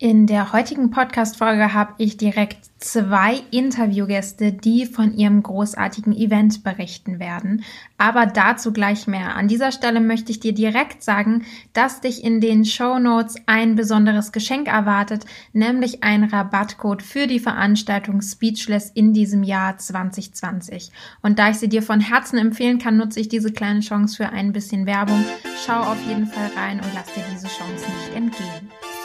In der heutigen Podcast-Folge habe ich direkt zwei Interviewgäste, die von ihrem großartigen Event berichten werden. Aber dazu gleich mehr. An dieser Stelle möchte ich dir direkt sagen, dass dich in den Show Notes ein besonderes Geschenk erwartet, nämlich ein Rabattcode für die Veranstaltung Speechless in diesem Jahr 2020. Und da ich sie dir von Herzen empfehlen kann, nutze ich diese kleine Chance für ein bisschen Werbung. Schau auf jeden Fall rein und lass dir diese Chance nicht entgehen.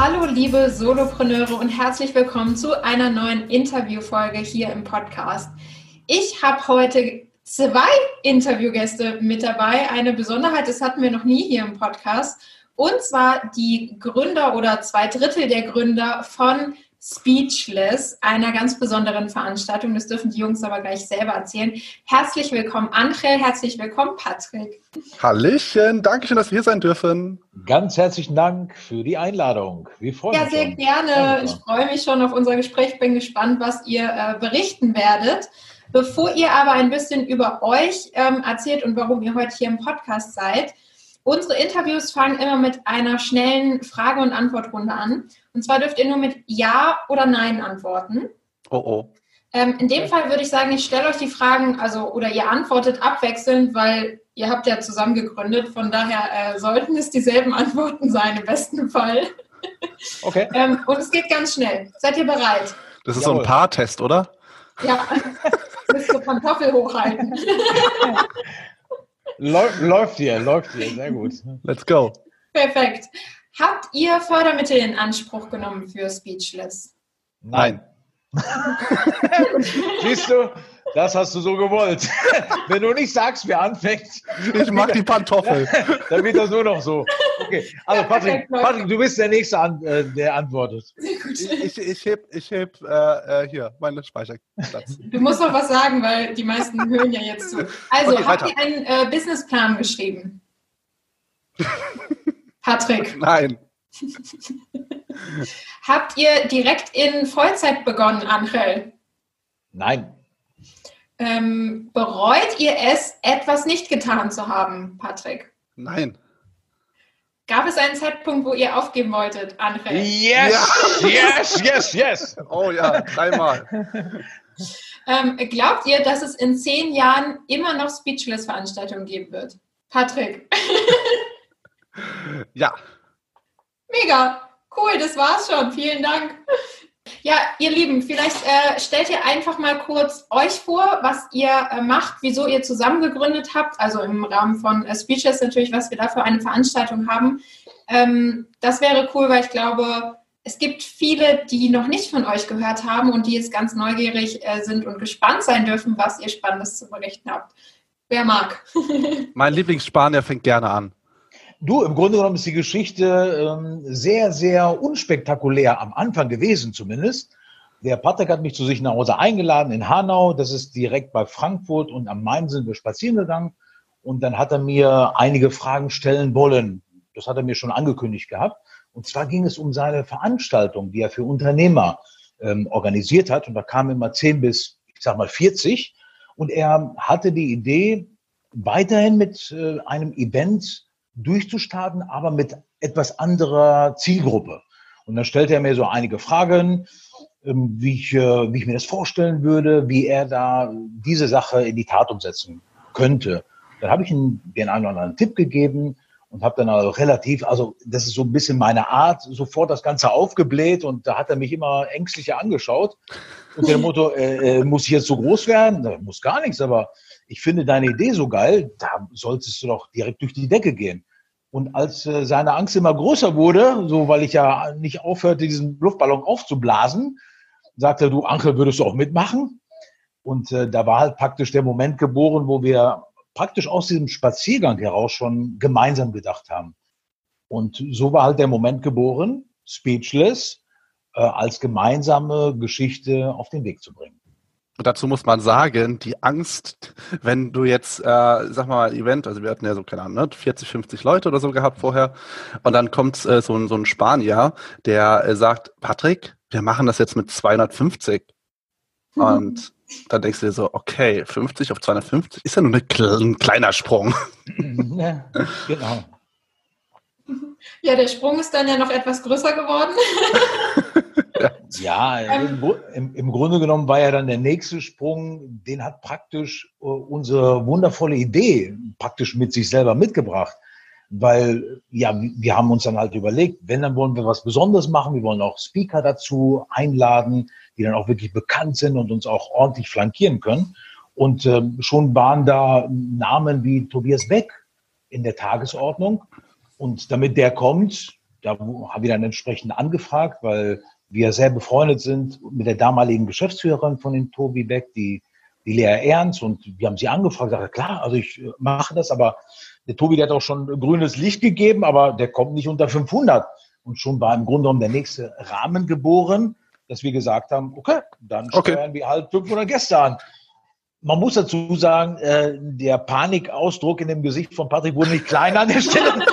Hallo liebe Solopreneure und herzlich willkommen zu einer neuen Interviewfolge hier im Podcast. Ich habe heute zwei Interviewgäste mit dabei. Eine Besonderheit, das hatten wir noch nie hier im Podcast. Und zwar die Gründer oder zwei Drittel der Gründer von Speechless, einer ganz besonderen Veranstaltung. Das dürfen die Jungs aber gleich selber erzählen. Herzlich willkommen, Angel. Herzlich willkommen, Patrick. Hallöchen. Dankeschön, dass wir hier sein dürfen. Ganz herzlichen Dank für die Einladung. Wir freuen ja, uns. Ja, sehr gerne. Ich freue mich schon auf unser Gespräch. Bin gespannt, was ihr äh, berichten werdet. Bevor ihr aber ein bisschen über euch ähm, erzählt und warum ihr heute hier im Podcast seid, Unsere Interviews fangen immer mit einer schnellen Frage- und Antwortrunde an. Und zwar dürft ihr nur mit Ja oder Nein antworten. Oh oh. Ähm, in dem Fall würde ich sagen, ich stelle euch die Fragen, also oder ihr antwortet abwechselnd, weil ihr habt ja zusammen gegründet. Von daher äh, sollten es dieselben Antworten sein, im besten Fall. Okay. ähm, und es geht ganz schnell. Seid ihr bereit? Das ist Jawohl. so ein Paartest, oder? Ja. Müsst ihr Pantoffel hochhalten. Läuft, läuft hier, läuft hier, sehr gut. Let's go. Perfekt. Habt ihr Fördermittel in Anspruch genommen für Speechless? Nein. Siehst du, das hast du so gewollt. Wenn du nicht sagst, wer anfängt. Ich mag die Pantoffel. Dann wird das nur noch so. Okay, also Patrick, Patrick du bist der Nächste, äh, der antwortet. Ich, ich, ich heb, ich heb äh, äh, hier meinen Speicherplatz. Du musst noch was sagen, weil die meisten hören ja jetzt zu. Also, okay, habt ihr einen äh, Businessplan geschrieben? Patrick? Nein. Habt ihr direkt in Vollzeit begonnen, Angel? Nein. Ähm, bereut ihr es, etwas nicht getan zu haben, Patrick? Nein. Gab es einen Zeitpunkt, wo ihr aufgeben wolltet, Angel? Yes, ja. yes, yes, yes. Oh ja, dreimal. ähm, glaubt ihr, dass es in zehn Jahren immer noch Speechless-Veranstaltungen geben wird? Patrick? ja. Mega. Cool, das war's schon. Vielen Dank. Ja, ihr Lieben, vielleicht äh, stellt ihr einfach mal kurz euch vor, was ihr äh, macht, wieso ihr zusammen gegründet habt, also im Rahmen von äh, Speeches natürlich, was wir da für eine Veranstaltung haben. Ähm, das wäre cool, weil ich glaube, es gibt viele, die noch nicht von euch gehört haben und die jetzt ganz neugierig äh, sind und gespannt sein dürfen, was ihr Spannendes zu berichten habt. Wer mag? mein Lieblingsspanier fängt gerne an. Du, im Grunde genommen ist die Geschichte ähm, sehr, sehr unspektakulär am Anfang gewesen zumindest. Der Patrick hat mich zu sich nach Hause eingeladen in Hanau. Das ist direkt bei Frankfurt und am Main sind wir spazieren gegangen. Und dann hat er mir einige Fragen stellen wollen. Das hat er mir schon angekündigt gehabt. Und zwar ging es um seine Veranstaltung, die er für Unternehmer ähm, organisiert hat. Und da kamen immer 10 bis, ich sag mal, 40. Und er hatte die Idee, weiterhin mit äh, einem Event durchzustarten, aber mit etwas anderer Zielgruppe. Und dann stellte er mir so einige Fragen, ähm, wie ich, äh, wie ich mir das vorstellen würde, wie er da diese Sache in die Tat umsetzen könnte. Dann habe ich ihm den einen oder anderen Tipp gegeben und habe dann also relativ, also das ist so ein bisschen meine Art, sofort das Ganze aufgebläht und da hat er mich immer ängstlicher angeschaut. Und der Motto, äh, äh, muss ich jetzt so groß werden? Da muss gar nichts, aber ich finde deine Idee so geil, da solltest du doch direkt durch die Decke gehen. Und als äh, seine Angst immer größer wurde, so weil ich ja nicht aufhörte, diesen Luftballon aufzublasen, sagte er, du Ankel, würdest du auch mitmachen? Und äh, da war halt praktisch der Moment geboren, wo wir praktisch aus diesem Spaziergang heraus schon gemeinsam gedacht haben. Und so war halt der Moment geboren, Speechless, äh, als gemeinsame Geschichte auf den Weg zu bringen. Und dazu muss man sagen, die Angst, wenn du jetzt, äh, sag mal, Event, also wir hatten ja so, keine Ahnung, 40, ne, 50 Leute oder so gehabt vorher, und dann kommt äh, so, ein, so ein Spanier, der äh, sagt, Patrick, wir machen das jetzt mit 250. Mhm. Und dann denkst du dir so, okay, 50 auf 250 ist ja nur ein kleiner Sprung. Ja, genau. Ja, der Sprung ist dann ja noch etwas größer geworden. ja, im, im, im, Grunde genommen war ja dann der nächste Sprung, den hat praktisch uh, unsere wundervolle Idee praktisch mit sich selber mitgebracht. Weil, ja, wir haben uns dann halt überlegt, wenn, dann wollen wir was Besonderes machen. Wir wollen auch Speaker dazu einladen die dann auch wirklich bekannt sind und uns auch ordentlich flankieren können. Und ähm, schon waren da Namen wie Tobias Beck in der Tagesordnung. Und damit der kommt, da haben wir dann entsprechend angefragt, weil wir sehr befreundet sind mit der damaligen Geschäftsführerin von den Tobi Beck, die, die Lea Ernst. Und wir haben sie angefragt, sagte, klar, also ich äh, mache das, aber der Tobi, der hat auch schon grünes Licht gegeben, aber der kommt nicht unter 500. Und schon war im Grunde genommen der nächste Rahmen geboren dass wir gesagt haben, okay, dann okay. steuern wir halt 500 Gäste an. Man muss dazu sagen, äh, der Panikausdruck in dem Gesicht von Patrick wurde nicht kleiner an der Stelle.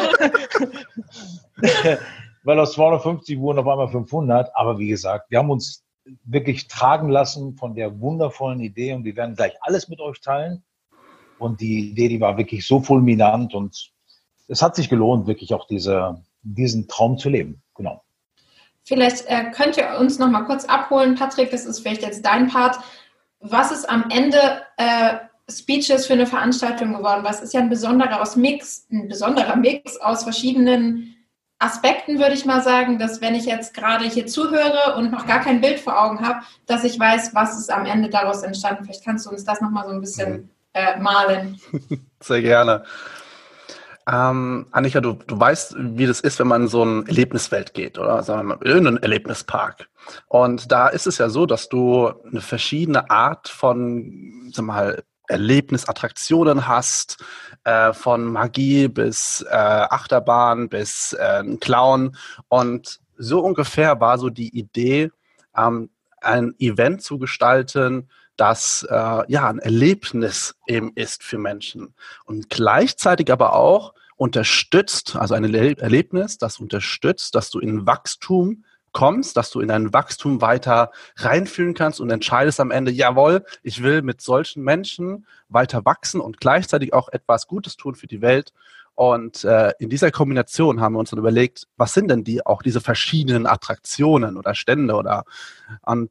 Weil aus 250 wurden auf einmal 500. Aber wie gesagt, wir haben uns wirklich tragen lassen von der wundervollen Idee und wir werden gleich alles mit euch teilen. Und die Idee, die war wirklich so fulminant und es hat sich gelohnt, wirklich auch diese, diesen Traum zu leben. Genau. Vielleicht äh, könnt ihr uns noch mal kurz abholen, Patrick, das ist vielleicht jetzt dein Part. Was ist am Ende äh, Speeches für eine Veranstaltung geworden? Was ist ja ein besonderer aus Mix, ein besonderer Mix aus verschiedenen Aspekten, würde ich mal sagen, dass wenn ich jetzt gerade hier zuhöre und noch gar kein Bild vor Augen habe, dass ich weiß, was ist am Ende daraus entstanden. Vielleicht kannst du uns das noch mal so ein bisschen mhm. äh, malen. Sehr gerne. Ähm, Annika, du, du weißt, wie das ist, wenn man in so ein Erlebniswelt geht, oder? Sagen wir mal, in einen Erlebnispark. Und da ist es ja so, dass du eine verschiedene Art von, sag mal, Erlebnisattraktionen hast, äh, von Magie bis äh, Achterbahn bis äh, Clown. Und so ungefähr war so die Idee, ähm, ein Event zu gestalten, das äh, ja ein Erlebnis eben ist für Menschen und gleichzeitig aber auch unterstützt, also ein Erlebnis, das unterstützt, dass du in Wachstum kommst, dass du in dein Wachstum weiter reinfühlen kannst und entscheidest am Ende, jawohl, ich will mit solchen Menschen weiter wachsen und gleichzeitig auch etwas Gutes tun für die Welt. Und äh, in dieser Kombination haben wir uns dann überlegt, was sind denn die auch diese verschiedenen Attraktionen oder Stände oder und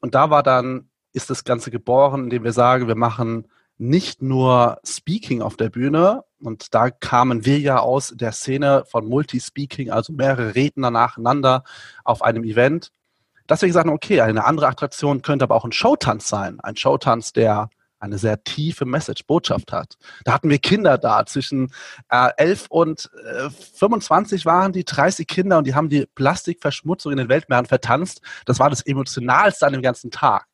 und da war dann ist das Ganze geboren, indem wir sagen, wir machen nicht nur Speaking auf der Bühne, und da kamen wir ja aus der Szene von Multispeaking, also mehrere Redner nacheinander auf einem Event, dass wir gesagt haben, okay, eine andere Attraktion könnte aber auch ein Showtanz sein. Ein Showtanz, der eine sehr tiefe Message, Botschaft hat. Da hatten wir Kinder da, zwischen äh, 11 und äh, 25 waren die, 30 Kinder und die haben die Plastikverschmutzung in den Weltmeeren vertanzt. Das war das Emotionalste an dem ganzen Tag.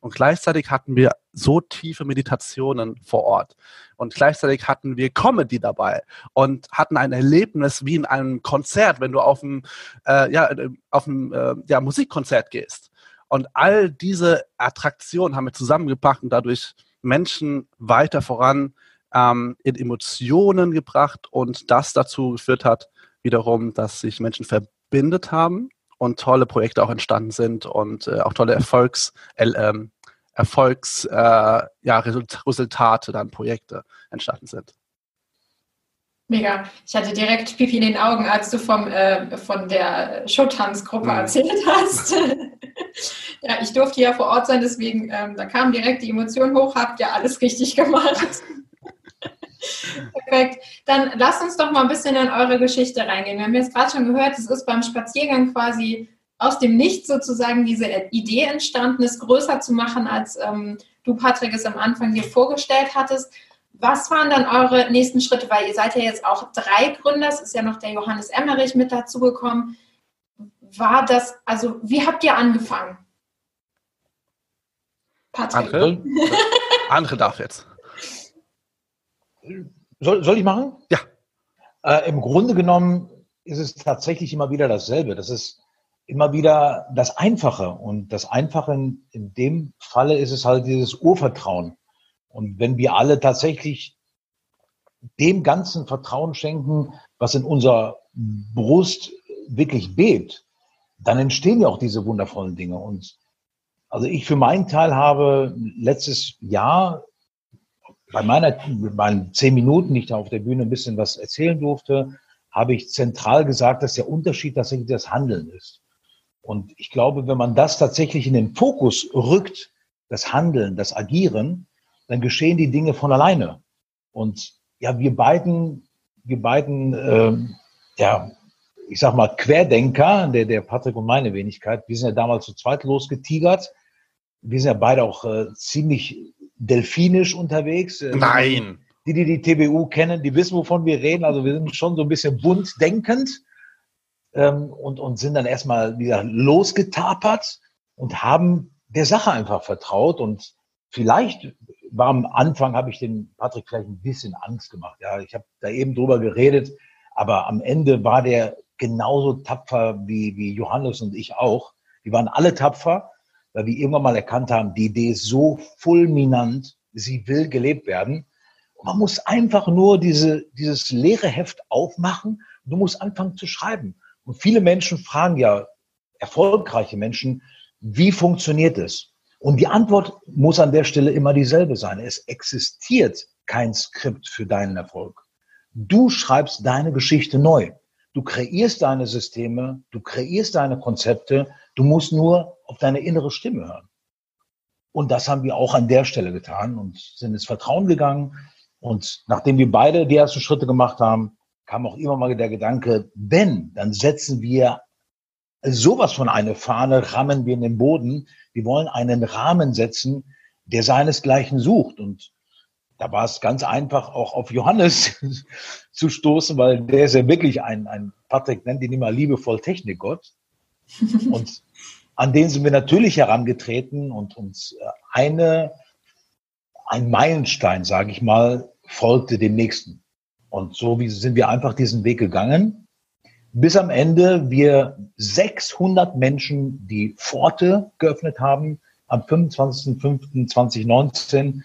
Und gleichzeitig hatten wir so tiefe Meditationen vor Ort. Und gleichzeitig hatten wir Comedy dabei und hatten ein Erlebnis wie in einem Konzert, wenn du auf ein, äh, ja, auf ein äh, ja, Musikkonzert gehst. Und all diese Attraktionen haben wir zusammengepackt und dadurch Menschen weiter voran ähm, in Emotionen gebracht und das dazu geführt hat, wiederum, dass sich Menschen verbindet haben und tolle Projekte auch entstanden sind und äh, auch tolle Erfolgs, äh, Erfolgs äh, ja, Resultate, dann Projekte entstanden sind. Mega. Ich hatte direkt Pipi in den Augen, als du vom, äh, von der Showtanzgruppe mhm. erzählt hast. ja, ich durfte ja vor Ort sein, deswegen ähm, da kam direkt die Emotion hoch, habt ihr alles richtig gemacht. Perfekt. Dann lasst uns doch mal ein bisschen in eure Geschichte reingehen. Wir haben jetzt gerade schon gehört, es ist beim Spaziergang quasi aus dem Nichts sozusagen diese Idee entstanden, es größer zu machen, als ähm, du, Patrick, es am Anfang dir vorgestellt hattest. Was waren dann eure nächsten Schritte? Weil ihr seid ja jetzt auch drei Gründer, es ist ja noch der Johannes Emmerich mit dazugekommen. War das, also wie habt ihr angefangen? Patrick. Andere, Andere darf jetzt. Soll, soll ich machen? Ja. Äh, Im Grunde genommen ist es tatsächlich immer wieder dasselbe. Das ist immer wieder das Einfache. Und das Einfache in, in dem Falle ist es halt dieses Urvertrauen. Und wenn wir alle tatsächlich dem ganzen Vertrauen schenken, was in unserer Brust wirklich bebt, dann entstehen ja auch diese wundervollen Dinge. Und also ich für meinen Teil habe letztes Jahr bei meiner, meinen zehn Minuten, die ich da auf der Bühne ein bisschen was erzählen durfte, habe ich zentral gesagt, dass der Unterschied tatsächlich das Handeln ist. Und ich glaube, wenn man das tatsächlich in den Fokus rückt, das Handeln, das Agieren, dann geschehen die Dinge von alleine. Und ja, wir beiden, wir beiden, äh, ja, ich sag mal Querdenker, der, der Patrick und meine Wenigkeit, wir sind ja damals zu zweit losgetigert. Wir sind ja beide auch äh, ziemlich delfinisch unterwegs. Äh, Nein. Die, die die TBU kennen, die wissen, wovon wir reden. Also wir sind schon so ein bisschen bunt denkend ähm, und, und sind dann erstmal wieder losgetapert und haben der Sache einfach vertraut und vielleicht war am Anfang, habe ich den Patrick vielleicht ein bisschen Angst gemacht. Ja, ich habe da eben drüber geredet, aber am Ende war der genauso tapfer wie, wie Johannes und ich auch. Die waren alle tapfer, weil wir irgendwann mal erkannt haben, die Idee ist so fulminant, sie will gelebt werden. Und man muss einfach nur diese, dieses leere Heft aufmachen. Du musst anfangen zu schreiben. Und viele Menschen fragen ja, erfolgreiche Menschen, wie funktioniert es? Und die Antwort muss an der Stelle immer dieselbe sein. Es existiert kein Skript für deinen Erfolg. Du schreibst deine Geschichte neu. Du kreierst deine Systeme, du kreierst deine Konzepte, du musst nur auf deine innere Stimme hören. Und das haben wir auch an der Stelle getan und sind ins Vertrauen gegangen. Und nachdem wir beide die ersten Schritte gemacht haben, kam auch immer mal der Gedanke, wenn, dann setzen wir sowas von eine Fahne, rammen wir in den Boden, wir wollen einen Rahmen setzen, der seinesgleichen sucht. Und da war es ganz einfach, auch auf Johannes zu stoßen, weil der ist ja wirklich ein, ein Patrick nennt ihn immer liebevoll Technikgott. Und an den sind wir natürlich herangetreten und uns äh, eine, ein Meilenstein, sage ich mal, folgte dem nächsten. Und so sind wir einfach diesen Weg gegangen bis am Ende wir 600 Menschen die Pforte geöffnet haben am 25.05.2019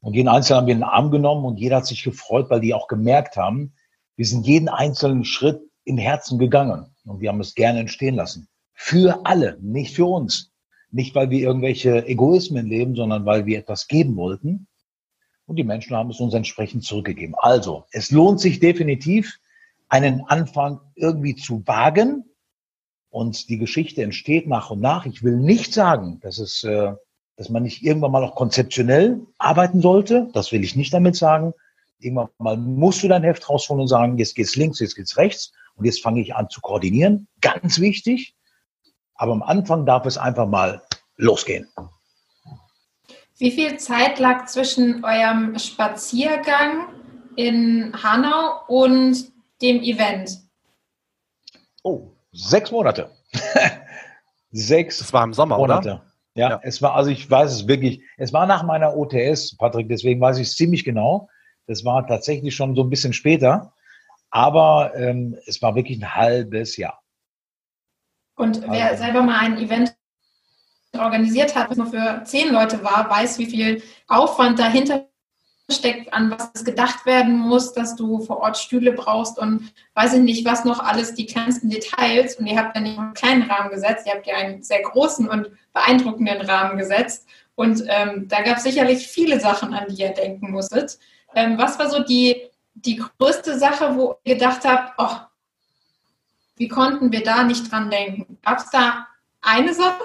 und jeden Einzelnen haben wir in den Arm genommen und jeder hat sich gefreut, weil die auch gemerkt haben, wir sind jeden einzelnen Schritt im Herzen gegangen und wir haben es gerne entstehen lassen. Für alle, nicht für uns. Nicht, weil wir irgendwelche Egoismen leben, sondern weil wir etwas geben wollten. Und die Menschen haben es uns entsprechend zurückgegeben. Also, es lohnt sich definitiv, einen Anfang irgendwie zu wagen. Und die Geschichte entsteht nach und nach. Ich will nicht sagen, dass es, äh, dass man nicht irgendwann mal auch konzeptionell arbeiten sollte. Das will ich nicht damit sagen. Irgendwann mal musst du dein Heft rausholen und sagen, jetzt geht's links, jetzt geht's rechts. Und jetzt fange ich an zu koordinieren. Ganz wichtig. Aber am Anfang darf es einfach mal losgehen. Wie viel Zeit lag zwischen eurem Spaziergang in Hanau und dem Event? Oh, sechs Monate. sechs. Das war im Sommer, Monate. oder? Ja, ja, es war, also ich weiß es wirklich, es war nach meiner OTS, Patrick, deswegen weiß ich es ziemlich genau. Das war tatsächlich schon so ein bisschen später, aber ähm, es war wirklich ein halbes Jahr. Und wer also, selber mal ein Event organisiert hat, was nur für zehn Leute war, weiß, wie viel Aufwand dahinter steckt, an was gedacht werden muss, dass du vor Ort Stühle brauchst und weiß ich nicht, was noch alles, die kleinsten Details. Und ihr habt ja nicht einen kleinen Rahmen gesetzt, ihr habt ja einen sehr großen und beeindruckenden Rahmen gesetzt. Und ähm, da gab es sicherlich viele Sachen, an die ihr denken musstet. Ähm, was war so die, die größte Sache, wo ihr gedacht habt, oh, wie konnten wir da nicht dran denken? Gab es da eine Sache?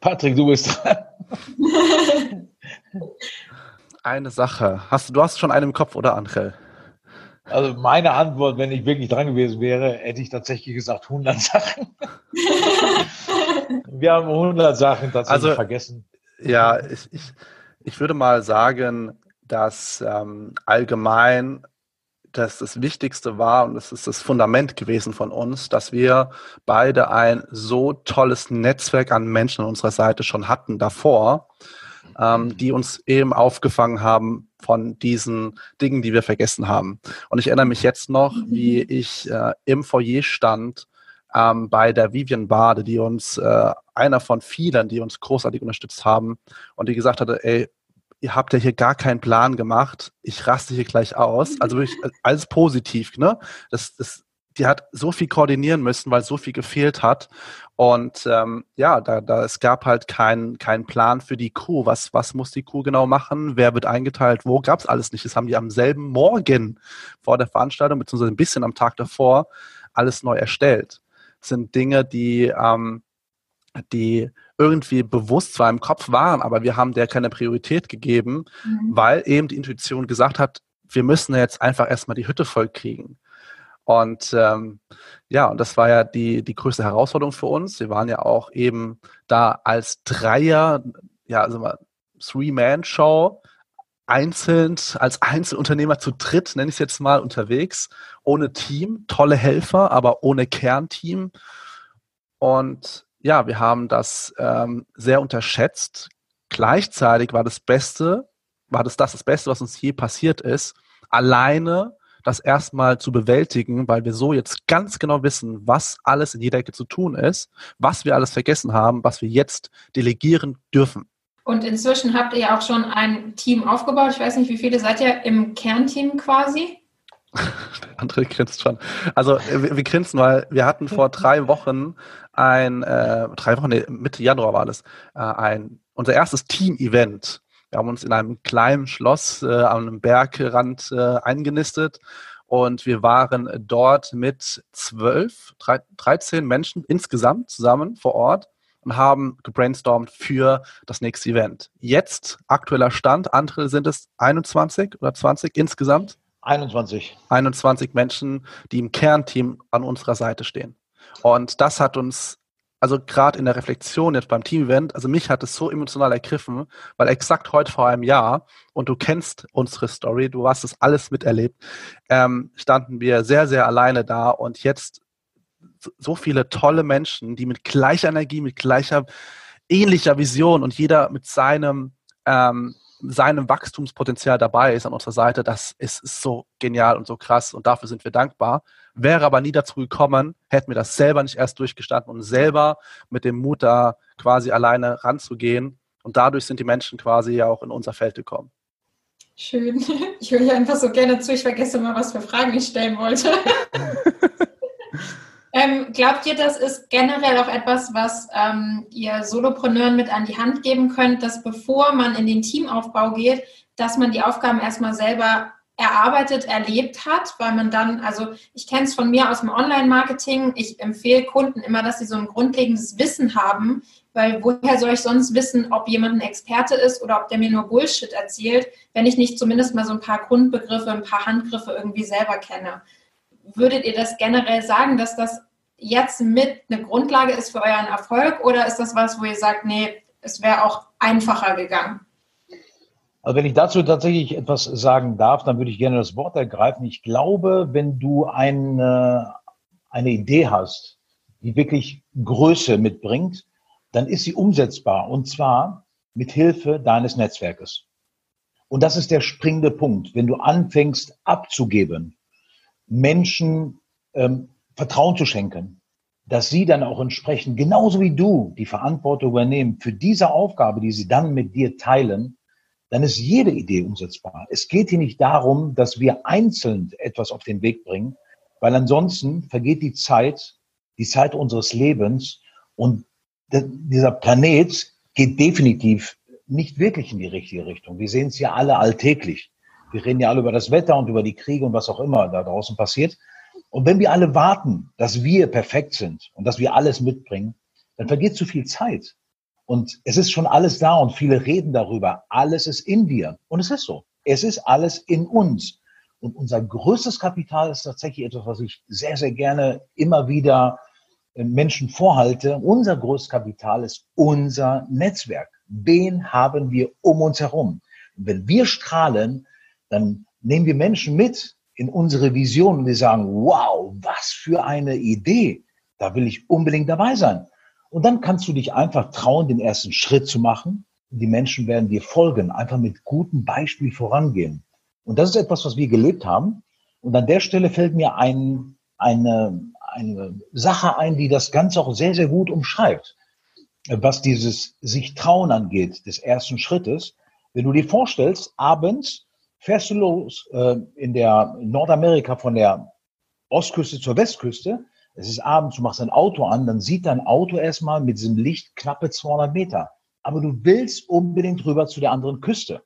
Patrick, du bist dran. Eine Sache. Hast, du hast schon einen im Kopf, oder Angel? Also meine Antwort, wenn ich wirklich dran gewesen wäre, hätte ich tatsächlich gesagt 100 Sachen. Wir haben 100 Sachen tatsächlich also, vergessen. Ja, ich, ich, ich würde mal sagen, dass ähm, allgemein das das Wichtigste war und das ist das Fundament gewesen von uns, dass wir beide ein so tolles Netzwerk an Menschen an unserer Seite schon hatten davor, ähm, die uns eben aufgefangen haben von diesen Dingen, die wir vergessen haben. Und ich erinnere mich jetzt noch, mhm. wie ich äh, im Foyer stand ähm, bei der Vivian Bade, die uns, äh, einer von vielen, die uns großartig unterstützt haben und die gesagt hatte, ey, ihr habt ja hier gar keinen Plan gemacht, ich raste hier gleich aus. Also wirklich äh, alles positiv, ne? Das, das, die hat so viel koordinieren müssen, weil so viel gefehlt hat. Und ähm, ja, da, da es gab halt keinen kein Plan für die Crew. Was, was muss die Crew genau machen? Wer wird eingeteilt? Wo gab es alles nicht? Das haben die am selben Morgen vor der Veranstaltung, beziehungsweise ein bisschen am Tag davor, alles neu erstellt. Das sind Dinge, die, ähm, die irgendwie bewusst zwar im Kopf waren, aber wir haben der keine Priorität gegeben, mhm. weil eben die Intuition gesagt hat, wir müssen jetzt einfach erstmal die Hütte voll kriegen. Und ähm, ja, und das war ja die, die größte Herausforderung für uns. Wir waren ja auch eben da als Dreier, ja, also mal Three-Man-Show, einzeln, als Einzelunternehmer zu dritt, nenne ich es jetzt mal, unterwegs, ohne Team, tolle Helfer, aber ohne Kernteam. Und ja, wir haben das ähm, sehr unterschätzt. Gleichzeitig war das Beste, war das das, das Beste, was uns je passiert ist, alleine das erstmal zu bewältigen, weil wir so jetzt ganz genau wissen, was alles in jeder Ecke zu tun ist, was wir alles vergessen haben, was wir jetzt delegieren dürfen. Und inzwischen habt ihr ja auch schon ein Team aufgebaut. Ich weiß nicht, wie viele seid ihr im Kernteam quasi? Der andere grinst schon. Also wir, wir grinsen, weil wir hatten vor drei Wochen ein, äh, drei Wochen, nee, Mitte Januar war das, äh, ein, unser erstes Team-Event wir haben uns in einem kleinen Schloss äh, an einem Bergrand äh, eingenistet und wir waren dort mit zwölf, dreizehn Menschen insgesamt zusammen vor Ort und haben gebrainstormt für das nächste Event. Jetzt, aktueller Stand, andere sind es 21 oder 20 insgesamt? 21. 21 Menschen, die im Kernteam an unserer Seite stehen. Und das hat uns also gerade in der Reflexion jetzt beim Team-Event, also mich hat es so emotional ergriffen, weil exakt heute vor einem Jahr, und du kennst unsere Story, du hast das alles miterlebt, ähm, standen wir sehr, sehr alleine da und jetzt so viele tolle Menschen, die mit gleicher Energie, mit gleicher, ähnlicher Vision und jeder mit seinem, ähm, seinem Wachstumspotenzial dabei ist an unserer Seite, das ist, ist so genial und so krass und dafür sind wir dankbar wäre aber nie dazu gekommen, hätten wir das selber nicht erst durchgestanden und selber mit dem Mut da quasi alleine ranzugehen. Und dadurch sind die Menschen quasi ja auch in unser Feld gekommen. Schön. Ich höre hier einfach so gerne zu. Ich vergesse immer, was für Fragen ich stellen wollte. ähm, glaubt ihr, das ist generell auch etwas, was ähm, ihr Solopreneuren mit an die Hand geben könnt, dass bevor man in den Teamaufbau geht, dass man die Aufgaben erstmal selber erarbeitet, erlebt hat, weil man dann, also ich kenne es von mir aus dem Online-Marketing, ich empfehle Kunden immer, dass sie so ein grundlegendes Wissen haben, weil woher soll ich sonst wissen, ob jemand ein Experte ist oder ob der mir nur Bullshit erzählt, wenn ich nicht zumindest mal so ein paar Grundbegriffe, ein paar Handgriffe irgendwie selber kenne. Würdet ihr das generell sagen, dass das jetzt mit eine Grundlage ist für euren Erfolg oder ist das was, wo ihr sagt, nee, es wäre auch einfacher gegangen? Also wenn ich dazu tatsächlich etwas sagen darf, dann würde ich gerne das Wort ergreifen. Ich glaube, wenn du eine, eine Idee hast, die wirklich Größe mitbringt, dann ist sie umsetzbar und zwar mit Hilfe deines Netzwerkes. Und das ist der springende Punkt. Wenn du anfängst abzugeben, Menschen ähm, Vertrauen zu schenken, dass sie dann auch entsprechend genauso wie du die Verantwortung übernehmen für diese Aufgabe, die sie dann mit dir teilen, dann ist jede Idee umsetzbar. Es geht hier nicht darum, dass wir einzeln etwas auf den Weg bringen, weil ansonsten vergeht die Zeit, die Zeit unseres Lebens und dieser Planet geht definitiv nicht wirklich in die richtige Richtung. Wir sehen es ja alle alltäglich. Wir reden ja alle über das Wetter und über die Kriege und was auch immer da draußen passiert. Und wenn wir alle warten, dass wir perfekt sind und dass wir alles mitbringen, dann vergeht zu viel Zeit. Und es ist schon alles da und viele reden darüber. Alles ist in dir. Und es ist so. Es ist alles in uns. Und unser größtes Kapital ist tatsächlich etwas, was ich sehr, sehr gerne immer wieder äh, Menschen vorhalte. Unser größtes Kapital ist unser Netzwerk. Wen haben wir um uns herum? Und wenn wir strahlen, dann nehmen wir Menschen mit in unsere Vision und wir sagen, wow, was für eine Idee. Da will ich unbedingt dabei sein. Und dann kannst du dich einfach trauen, den ersten Schritt zu machen. Die Menschen werden dir folgen, einfach mit gutem Beispiel vorangehen. Und das ist etwas, was wir gelebt haben. Und an der Stelle fällt mir ein, eine, eine Sache ein, die das Ganze auch sehr, sehr gut umschreibt, was dieses sich trauen angeht, des ersten Schrittes. Wenn du dir vorstellst, abends fährst du los äh, in der in Nordamerika von der Ostküste zur Westküste. Es ist abends, du machst dein Auto an, dann sieht dein Auto erstmal mit diesem Licht knappe 200 Meter. Aber du willst unbedingt rüber zu der anderen Küste.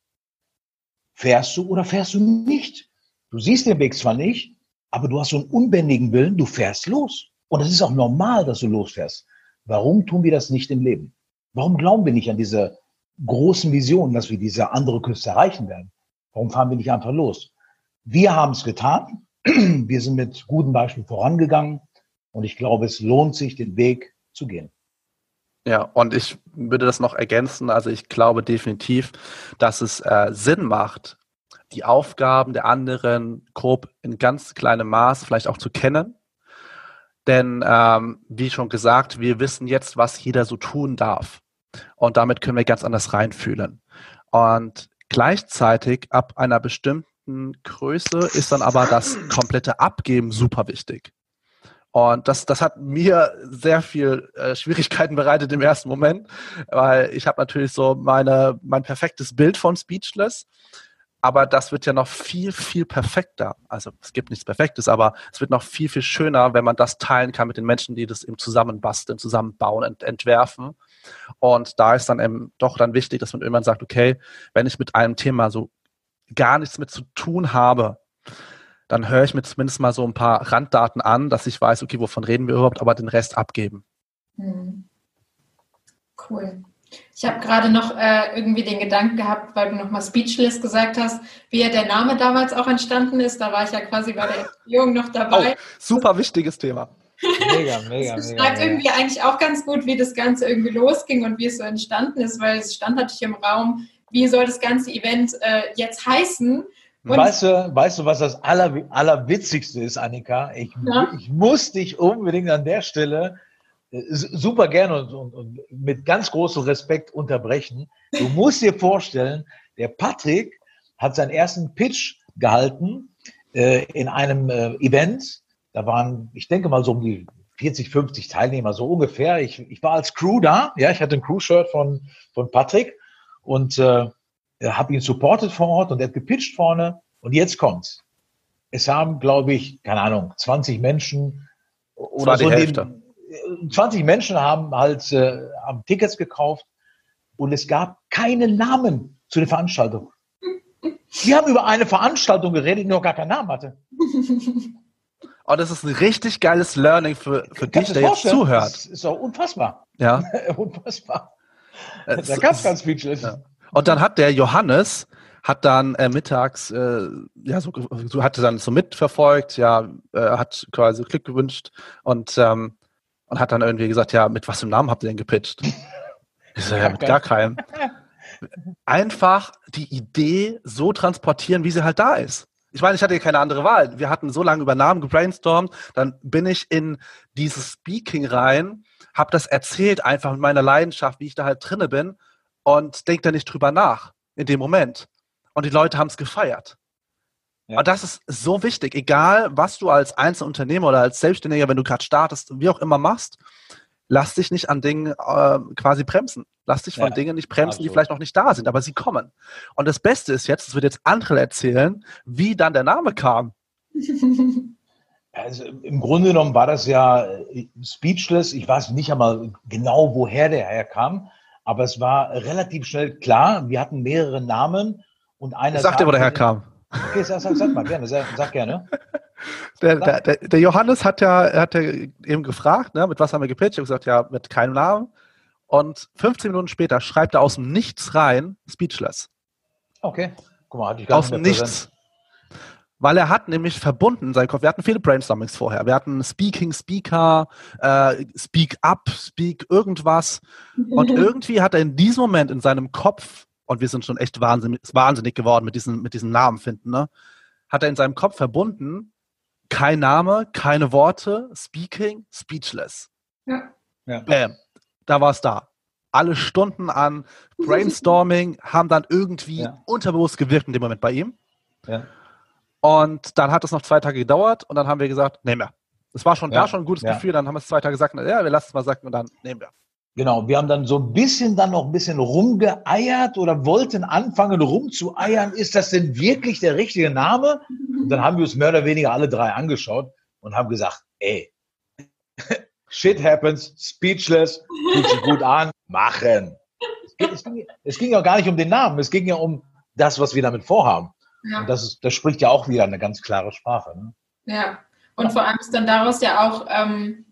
Fährst du oder fährst du nicht? Du siehst den Weg zwar nicht, aber du hast so einen unbändigen Willen, du fährst los. Und es ist auch normal, dass du losfährst. Warum tun wir das nicht im Leben? Warum glauben wir nicht an diese großen Visionen, dass wir diese andere Küste erreichen werden? Warum fahren wir nicht einfach los? Wir haben es getan. Wir sind mit gutem Beispiel vorangegangen. Und ich glaube, es lohnt sich, den Weg zu gehen. Ja, und ich würde das noch ergänzen. Also ich glaube definitiv, dass es äh, Sinn macht, die Aufgaben der anderen grob in ganz kleinem Maß vielleicht auch zu kennen. Denn ähm, wie schon gesagt, wir wissen jetzt, was jeder so tun darf. Und damit können wir ganz anders reinfühlen. Und gleichzeitig ab einer bestimmten Größe ist dann aber das komplette Abgeben super wichtig. Und das, das hat mir sehr viel äh, Schwierigkeiten bereitet im ersten Moment, weil ich habe natürlich so meine, mein perfektes Bild von Speechless, aber das wird ja noch viel, viel perfekter. Also es gibt nichts Perfektes, aber es wird noch viel, viel schöner, wenn man das teilen kann mit den Menschen, die das eben zusammenbasteln, zusammenbauen, ent entwerfen. Und da ist dann eben doch dann wichtig, dass man irgendwann sagt, okay, wenn ich mit einem Thema so gar nichts mit zu tun habe, dann höre ich mir zumindest mal so ein paar Randdaten an, dass ich weiß, okay, wovon reden wir überhaupt, aber den Rest abgeben. Hm. Cool. Ich habe gerade noch äh, irgendwie den Gedanken gehabt, weil du nochmal Speechless gesagt hast, wie der Name damals auch entstanden ist. Da war ich ja quasi bei der Erziehung noch dabei. Oh, super wichtiges Thema. Mega, mega, das mega. Das irgendwie eigentlich auch ganz gut, wie das Ganze irgendwie losging und wie es so entstanden ist, weil es stand natürlich im Raum, wie soll das ganze Event äh, jetzt heißen? weißt, du, weißt du, was das Aller, Allerwitzigste ist, Annika? Ich, ja? ich muss dich unbedingt an der Stelle äh, super gerne und, und, und, mit ganz großem Respekt unterbrechen. Du musst dir vorstellen, der Patrick hat seinen ersten Pitch gehalten äh, in einem äh, Event. Da waren, ich denke mal, so um die 40, 50 Teilnehmer, so ungefähr. Ich, ich war als Crew da. Ja, ich hatte ein Crew-Shirt von, von Patrick und äh, habe ihn supportet vor Ort und er hat gepitcht vorne. Und jetzt kommt's. Es haben, glaube ich, keine Ahnung, 20 Menschen oder so. Hälfte. 20 Menschen haben halt äh, haben Tickets gekauft und es gab keinen Namen zu der Veranstaltung. Die haben über eine Veranstaltung geredet, die noch gar keinen Namen hatte. Oh, das ist ein richtig geiles Learning für, für dich, der jetzt zuhört. Das ist auch unfassbar. Ja. unfassbar. Da gab es ganz Speechless. Ja. Und dann hat der Johannes, hat dann äh, mittags, äh, ja, so, so hatte dann so mitverfolgt, ja, äh, hat quasi Glück gewünscht und, ähm, und hat dann irgendwie gesagt, ja, mit was einem Namen habt ihr denn gepitcht? Ich so, ja, mit gar keinem. Einfach die Idee so transportieren, wie sie halt da ist. Ich meine, ich hatte keine andere Wahl. Wir hatten so lange über Namen gebrainstormt, dann bin ich in dieses Speaking rein, habe das erzählt, einfach mit meiner Leidenschaft, wie ich da halt drinne bin und denke da nicht drüber nach in dem Moment. Und die Leute haben es gefeiert. Ja. Und das ist so wichtig, egal was du als Einzelunternehmer oder als Selbstständiger, wenn du gerade startest, wie auch immer machst, lass dich nicht an Dingen äh, quasi bremsen. Lass dich von ja, Dingen nicht bremsen, absolut. die vielleicht noch nicht da sind, aber sie kommen. Und das Beste ist jetzt, das wird jetzt André erzählen, wie dann der Name kam. Also im Grunde genommen war das ja äh, speechless. Ich weiß nicht einmal genau, woher der herkam, aber es war relativ schnell klar. Wir hatten mehrere Namen und einer. Sag dir, wo der herkam. Okay, sag, sag, sag mal gerne, sag, sag gerne. Der, der, der, Johannes hat ja, hat ja eben gefragt, ne, mit was haben wir gepitcht? Ich habe gesagt, ja, mit keinem Namen. Und 15 Minuten später schreibt er aus dem Nichts rein, Speechless. Okay. Guck mal, hatte ich gar Aus dem Nichts. Weil er hat nämlich verbunden in Kopf, wir hatten viele Brainstormings vorher. Wir hatten Speaking, Speaker, äh, Speak Up, Speak irgendwas. Und irgendwie hat er in diesem Moment in seinem Kopf, und wir sind schon echt wahnsinnig, wahnsinnig geworden mit diesen, mit diesen Namen finden, ne? hat er in seinem Kopf verbunden, kein Name, keine Worte, Speaking, Speechless. Ja. Ja. Bam. Da war es da. Alle Stunden an Brainstorming haben dann irgendwie Ja. unterbewusst gewirkt in dem Moment bei ihm. Ja. Und dann hat es noch zwei Tage gedauert und dann haben wir gesagt, nehmen wir. Es war schon Ja. da schon ein gutes Ja. Gefühl, dann haben wir es zwei Tage gesagt, ja, wir lassen es mal sacken und dann nehmen wir. Genau, wir haben dann so ein bisschen dann noch ein bisschen rumgeeiert oder wollten anfangen rumzueiern. Ist das denn wirklich der richtige Name? Und dann haben wir uns mehr oder weniger alle drei angeschaut und haben gesagt, ey, shit happens, speechless, fühlt sich gut an, machen. Es ging, es, ging, es ging ja gar nicht um den Namen, es ging ja um das, was wir damit vorhaben. Ja. Und das, ist, das spricht ja auch wieder eine ganz klare Sprache. Ne? Ja, und vor allem ist dann daraus ja auch, ähm,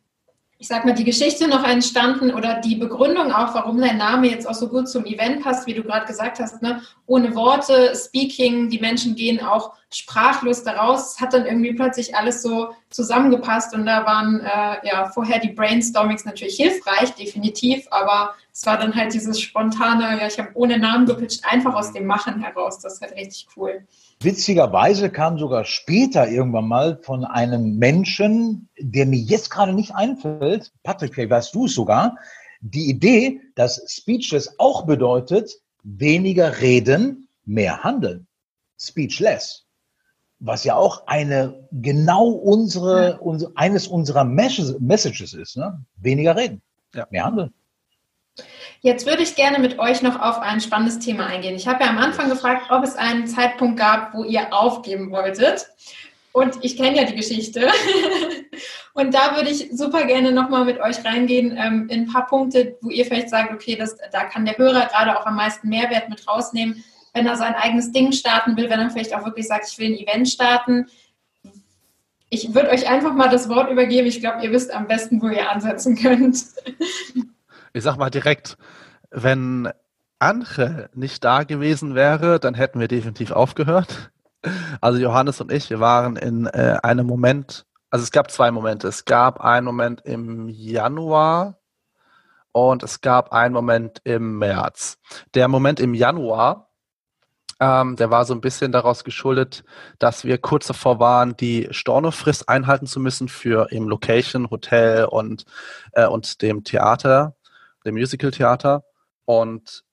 ich sag mal, die Geschichte noch entstanden oder die Begründung auch, warum dein Name jetzt auch so gut zum Event passt, wie du gerade gesagt hast, ne? ohne Worte, Speaking, die Menschen gehen auch sprachlos daraus. Hat dann irgendwie plötzlich alles so zusammengepasst und da waren äh, ja vorher die Brainstormings natürlich hilfreich, definitiv, aber es war dann halt dieses spontane, ja, ich habe ohne Namen gepitcht, einfach aus dem Machen heraus. Das ist halt richtig cool. Witzigerweise kam sogar später irgendwann mal von einem Menschen, der mir jetzt gerade nicht einfällt, Patrick, weißt du es sogar, die Idee, dass Speechless auch bedeutet, weniger reden, mehr handeln. Speechless. Was ja auch eine, genau unsere, unsere eines unserer Messages Messages ist, ne? Weniger reden, Ja. mehr handeln. Jetzt würde ich gerne mit euch noch auf ein spannendes Thema eingehen. Ich habe ja am Anfang gefragt, ob es einen Zeitpunkt gab, wo ihr aufgeben wolltet. Und ich kenne ja die Geschichte. Und da würde ich super gerne nochmal mit euch reingehen ähm, in ein paar Punkte, wo ihr vielleicht sagt, okay, das, da kann der Hörer gerade auch am meisten Mehrwert mit rausnehmen, wenn er sein eigenes Ding starten will, wenn er vielleicht auch wirklich sagt, ich will ein Event starten. Ich würde euch einfach mal das Wort übergeben. Ich glaube, ihr wisst am besten, wo ihr ansetzen könnt. Ich sag mal direkt, wenn Anche nicht da gewesen wäre, dann hätten wir definitiv aufgehört. Also Johannes und ich, wir waren in äh, einem Moment, also es gab zwei Momente. Es gab einen Moment im Januar und es gab einen Moment im März. Der Moment im Januar, ähm, der war so ein bisschen daraus geschuldet, dass wir kurz davor waren, die Stornofrist einhalten zu müssen für im Location, Hotel und, äh, und dem Theater, dem Musical-Theater. Und,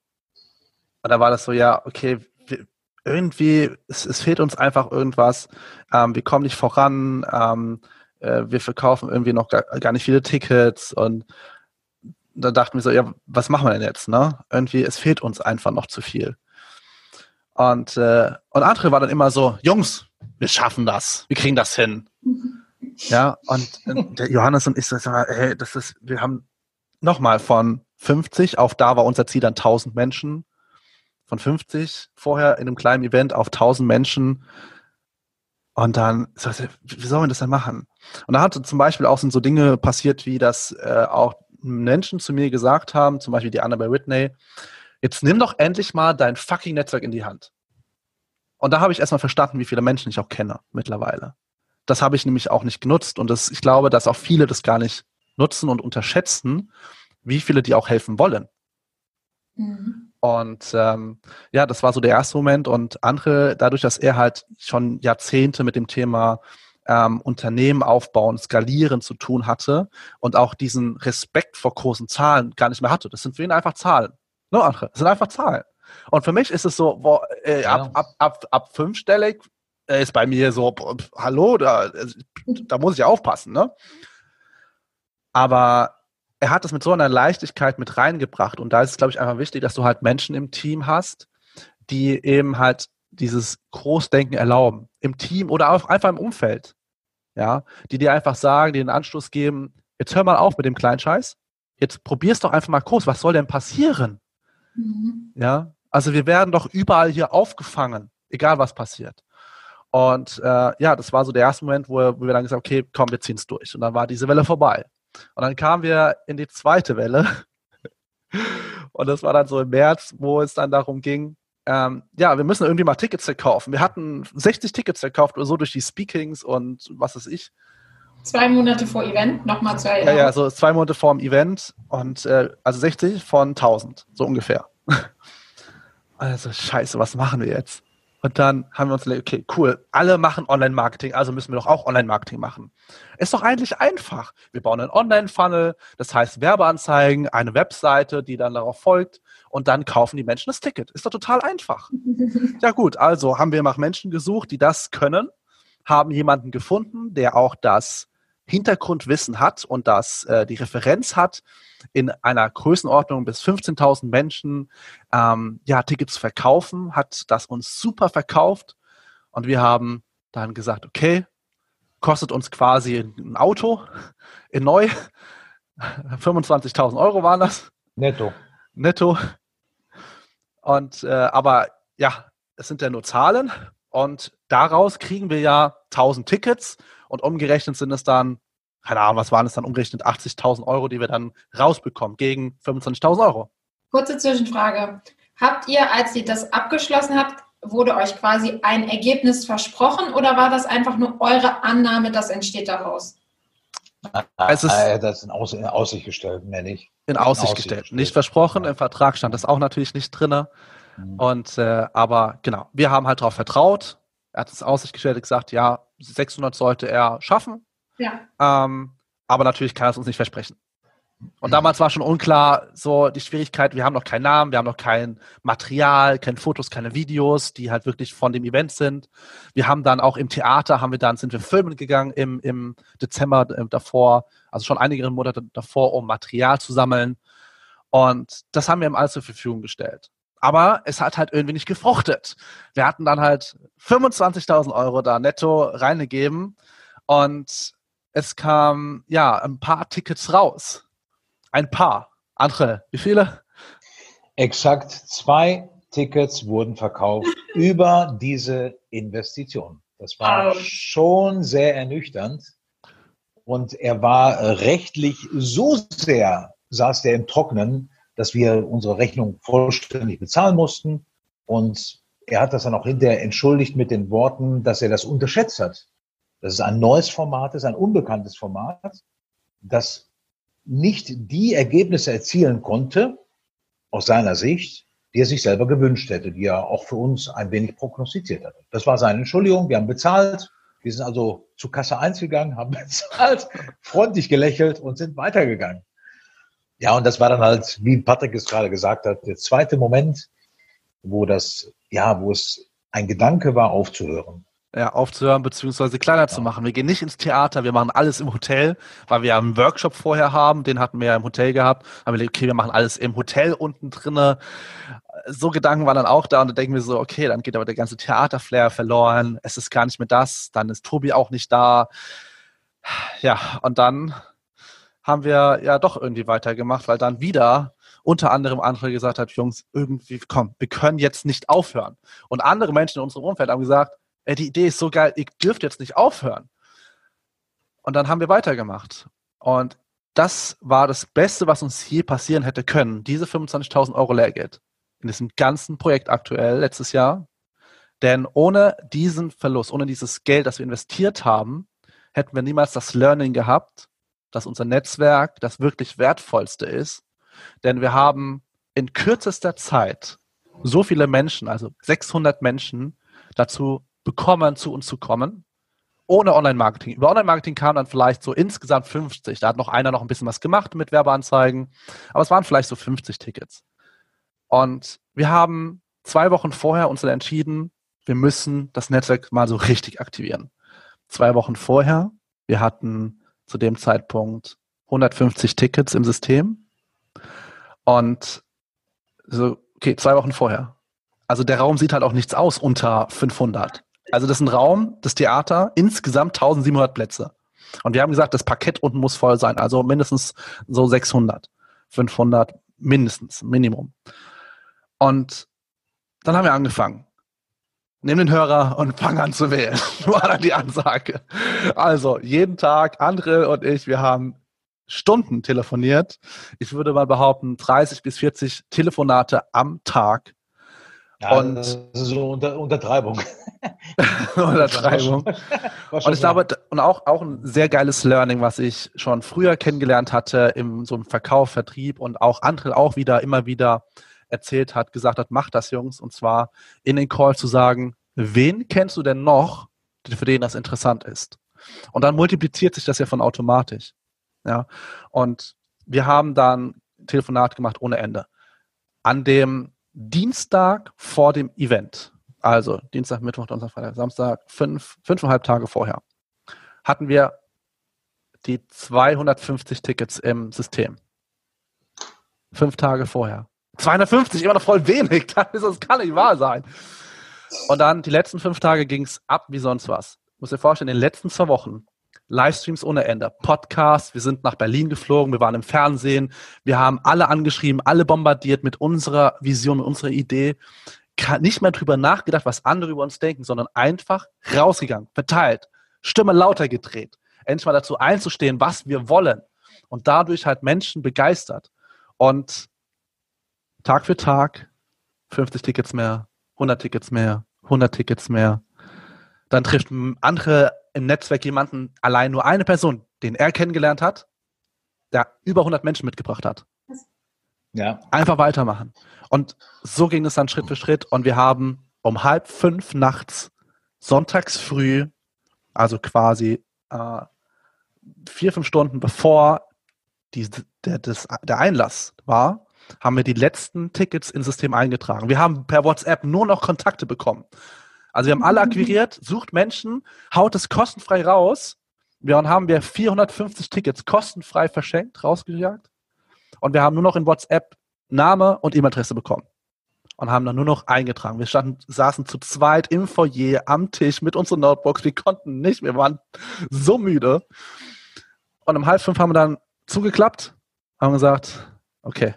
und da war das so, ja, okay, wir, irgendwie, es, es fehlt uns einfach irgendwas. Ähm, wir kommen nicht voran. Ähm, äh, wir verkaufen irgendwie noch gar, gar nicht viele Tickets. Und da dachten wir so, ja, was machen wir denn jetzt? Ne? Irgendwie, es fehlt uns einfach noch zu viel. Und, äh, und Andre war dann immer so, Jungs, wir schaffen das, wir kriegen das hin. Ja, und der Johannes und ich so, hey, das ist, wir haben nochmal von 50 auf da war unser Ziel dann 1000 Menschen. Von 50 vorher in einem kleinen Event auf 1000 Menschen. Und dann, so, wie sollen wir das denn machen? Und da hatte zum Beispiel auch sind so Dinge passiert, wie dass äh, auch Menschen zu mir gesagt haben, zum Beispiel die Annabelle Whitney, jetzt nimm doch endlich mal dein fucking Netzwerk in die Hand. Und da habe ich erstmal verstanden, wie viele Menschen ich auch kenne mittlerweile. Das habe ich nämlich auch nicht genutzt. Und das, ich glaube, dass auch viele das gar nicht nutzen und unterschätzen, wie viele die auch helfen wollen. Mhm. Und ähm, ja, das war so der erste Moment. Und andere, dadurch, dass er halt schon Jahrzehnte mit dem Thema ähm, Unternehmen aufbauen, skalieren zu tun hatte und auch diesen Respekt vor großen Zahlen gar nicht mehr hatte. Das sind für ihn einfach Zahlen. Ne, andere. Das sind einfach Zahlen. Und für mich ist es so, wo, äh, Ja. ab, ab, ab, ab fünfstellig äh, ist bei mir so, pf, hallo, da, äh, da muss ich aufpassen, ne? Aber er hat es mit so einer Leichtigkeit mit reingebracht. Und da ist es, glaube ich, einfach wichtig, dass du halt Menschen im Team hast, die eben halt dieses Großdenken erlauben. Im Team oder auch einfach im Umfeld. Ja, die dir einfach sagen, die den Anstoß geben, jetzt hör mal auf mit dem kleinen Scheiß. Jetzt probier's doch einfach mal groß. Was soll denn passieren? Mhm. Ja, also wir werden doch überall hier aufgefangen, egal was passiert. Und äh, ja, das war so der erste Moment, wo, wir dann gesagt haben, okay, komm, wir ziehen es durch. Und dann war diese Welle vorbei. Und dann kamen wir in die zweite Welle. Und das war dann so im März, wo es dann darum ging, ähm, ja, wir müssen irgendwie mal Tickets verkaufen. Wir hatten 60 Tickets verkauft oder so durch die Speakings und was weiß ich. Zwei Monate vor Event, nochmal zwei Jahre. Ja, ja, so zwei Monate vor dem Event und äh, also 60 von 1000, so ungefähr. Also scheiße, was machen wir jetzt? Und dann haben wir uns gedacht, okay, cool, alle machen Online-Marketing, also müssen wir doch auch Online-Marketing machen. Ist doch eigentlich einfach. Wir bauen einen Online-Funnel, das heißt Werbeanzeigen, eine Webseite, die dann darauf folgt und dann kaufen die Menschen das Ticket. Ist doch total einfach. ja gut, also haben wir nach Menschen gesucht, die das können, haben jemanden gefunden, der auch das Hintergrundwissen hat und das äh, die Referenz hat, in einer Größenordnung bis 15.000 Menschen ähm, ja, Tickets verkaufen, hat das uns super verkauft und wir haben dann gesagt, okay, kostet uns quasi ein Auto in neu, 25.000 Euro waren das. Netto. Netto. Und äh, aber ja, es sind ja nur Zahlen und daraus kriegen wir ja 1000 Tickets und umgerechnet sind es dann keine Ahnung, was waren es dann umgerechnet, 80.000 Euro, die wir dann rausbekommen gegen 25.000 Euro. Kurze Zwischenfrage. Habt ihr, als ihr das abgeschlossen habt, wurde euch quasi ein Ergebnis versprochen oder war das einfach nur eure Annahme, das entsteht daraus? Es ist das ist in, Aus in Aussicht gestellt, mehr nicht. In Aussicht, in Aussicht gestellt. gestellt. Nicht versprochen, ja. im Vertrag stand das auch natürlich nicht drin. Mhm. Und, äh, aber genau, wir haben halt darauf vertraut. Er hat es Aussicht gestellt, gesagt, ja, 600 sollte er schaffen. Ja. Ähm, aber natürlich kann er es uns nicht versprechen. Und damals war schon unklar, so die Schwierigkeit, wir haben noch keinen Namen, wir haben noch kein Material, keine Fotos, keine Videos, die halt wirklich von dem Event sind. Wir haben dann auch im Theater, haben wir dann, sind wir filmen gegangen im, im Dezember äh, davor, also schon einige Monate davor, um Material zu sammeln. Und das haben wir ihm alles zur Verfügung gestellt. Aber es hat halt irgendwie nicht gefruchtet. Wir hatten dann halt 25.000 Euro da netto reingegeben und es kam ja ein paar Tickets raus. Ein paar. Andere, wie viele? Exakt zwei Tickets wurden verkauft über diese Investition. Das war schon sehr ernüchternd. Und er war rechtlich so sehr, saß der im Trocknen, dass wir unsere Rechnung vollständig bezahlen mussten. Und er hat das dann auch hinterher entschuldigt mit den Worten, dass er das unterschätzt hat. Das ist ein neues Format, ist ein unbekanntes Format, das nicht die Ergebnisse erzielen konnte, aus seiner Sicht, die er sich selber gewünscht hätte, die er auch für uns ein wenig prognostiziert hatte. Das war seine Entschuldigung. Wir haben bezahlt. Wir sind also zu Kasse 1 gegangen, haben bezahlt, freundlich gelächelt und sind weitergegangen. Ja, und das war dann halt, wie Patrick es gerade gesagt hat, der zweite Moment, wo das, ja, wo es ein Gedanke war, aufzuhören ja, aufzuhören beziehungsweise kleiner zu machen. Wir gehen nicht ins Theater, wir machen alles im Hotel, weil wir ja einen Workshop vorher haben, den hatten wir ja im Hotel gehabt. Haben wir okay, wir machen alles im Hotel unten drinne. So Gedanken waren dann auch da und da denken wir so, okay, dann geht aber der ganze Theaterflair verloren. Es ist gar nicht mehr das. Dann ist Tobi auch nicht da. Ja, und dann haben wir ja doch irgendwie weitergemacht, weil dann wieder unter anderem andere gesagt hat, Jungs, irgendwie, komm, wir können jetzt nicht aufhören. Und andere Menschen in unserem Umfeld haben gesagt, ey, die Idee ist so geil, ihr dürft jetzt nicht aufhören. Und dann haben wir weitergemacht. Und das war das Beste, was uns je passieren hätte können. Diese 25.000 Euro Lehrgeld in diesem ganzen Projekt aktuell letztes Jahr. Denn ohne diesen Verlust, ohne dieses Geld, das wir investiert haben, hätten wir niemals das Learning gehabt, dass unser Netzwerk das wirklich wertvollste ist. Denn wir haben in kürzester Zeit so viele Menschen, also 600 Menschen, dazu bekommen, zu uns zu kommen, ohne Online-Marketing. Über Online-Marketing kamen dann vielleicht so insgesamt 50. Da hat noch einer noch ein bisschen was gemacht mit Werbeanzeigen, aber es waren vielleicht so 50 Tickets. Und wir haben zwei Wochen vorher uns dann entschieden, wir müssen das Netzwerk mal so richtig aktivieren. Zwei Wochen vorher, wir hatten zu dem Zeitpunkt 150 Tickets im System und so, okay, zwei Wochen vorher. Also der Raum sieht halt auch nichts aus unter 500. Also das ist ein Raum, das Theater, insgesamt 1700 Plätze. Und wir haben gesagt, das Parkett unten muss voll sein, also mindestens so 600, 500 mindestens, Minimum. Und dann haben wir angefangen. Nimm den Hörer und fang an zu wählen. War dann die Ansage. Also jeden Tag, André und ich, wir haben Stunden telefoniert. Ich würde mal behaupten, 30 bis 40 Telefonate am Tag. Ja, und so unter, Untertreibung. Untertreibung. und ich glaube, und auch, auch ein sehr geiles Learning, was ich schon früher kennengelernt hatte, im so einem Verkauf, Vertrieb und auch andere auch wieder, immer wieder erzählt hat, gesagt hat, macht das, Jungs. Und zwar in den Call zu sagen, wen kennst du denn noch, für den das interessant ist? Und dann multipliziert sich das ja von automatisch. Ja. Und wir haben dann Telefonat gemacht ohne Ende. An dem Dienstag vor dem Event, also Dienstag, Mittwoch, Donnerstag, Freitag, Samstag, fünf, fünfeinhalb Tage vorher, hatten wir die 250 Tickets im System. Fünf Tage vorher. 250, immer noch voll wenig. Das kann nicht wahr sein. Und dann die letzten fünf Tage ging es ab wie sonst was. Muss dir vorstellen, in den letzten zwei Wochen Livestreams ohne Ende, Podcasts, wir sind nach Berlin geflogen, wir waren im Fernsehen, wir haben alle angeschrieben, alle bombardiert mit unserer Vision, mit unserer Idee, nicht mehr drüber nachgedacht, was andere über uns denken, sondern einfach rausgegangen, verteilt, Stimme lauter gedreht, endlich mal dazu einzustehen, was wir wollen und dadurch halt Menschen begeistert und Tag für Tag 50 Tickets mehr, 100 Tickets mehr, 100 Tickets mehr. Dann trifft andere im Netzwerk jemanden, allein nur eine Person, den er kennengelernt hat, der über 100 Menschen mitgebracht hat. Ja. Einfach weitermachen. Und so ging es dann Schritt für Schritt. Und wir haben um halb fünf nachts, sonntags früh, also quasi äh, vier, fünf Stunden bevor die, der, das, der Einlass war, haben wir die letzten Tickets ins System eingetragen. Wir haben per WhatsApp nur noch Kontakte bekommen. Also wir haben alle akquiriert, sucht Menschen, haut es kostenfrei raus. Wir haben wir 450 Tickets kostenfrei verschenkt, rausgejagt. Und wir haben nur noch in WhatsApp Name und E-Mail-Adresse bekommen. Und haben dann nur noch eingetragen. Wir standen, saßen zu zweit im Foyer am Tisch mit unseren Notebooks. Wir konnten nicht, wir waren so müde. Und um halb fünf haben wir dann zugeklappt, haben gesagt, okay,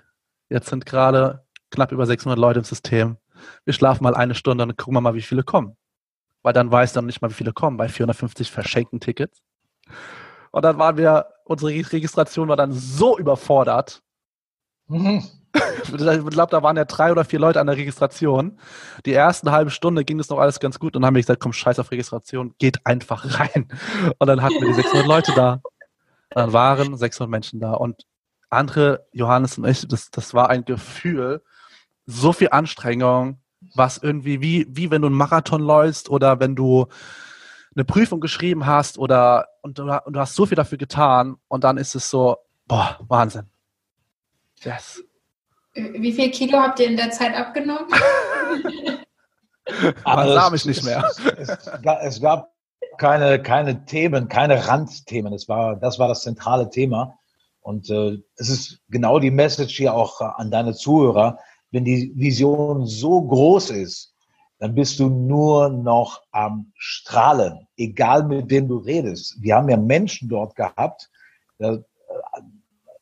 jetzt sind gerade knapp über 600 Leute im System wir schlafen mal eine Stunde und gucken wir mal, wie viele kommen. Weil dann weiß dann nicht mal, wie viele kommen bei 450 verschenkten Tickets. Und dann waren wir, unsere Registration war dann so überfordert. Mhm. Ich glaube, da waren ja drei oder vier Leute an der Registration. Die ersten halbe Stunde ging das noch alles ganz gut und dann haben wir gesagt, komm, scheiß auf Registration, geht einfach rein. Und dann hatten wir die 600 Leute da. Dann waren 600 Menschen da und andere, Johannes und ich, das, das war ein Gefühl, so viel Anstrengung, was irgendwie wie, wie wenn du einen Marathon läufst oder wenn du eine Prüfung geschrieben hast oder und du, und du hast so viel dafür getan und dann ist es so, boah, Wahnsinn. Yes. Wie viel Kilo habt ihr in der Zeit abgenommen? Man sah mich nicht mehr. Es, es, gab keine, keine Themen, keine Randthemen. Es war, das war das zentrale Thema. Und äh, es ist genau die Message hier auch an deine Zuhörer wenn die Vision so groß ist, dann bist du nur noch am Strahlen, egal mit wem du redest. Wir haben ja Menschen dort gehabt, äh,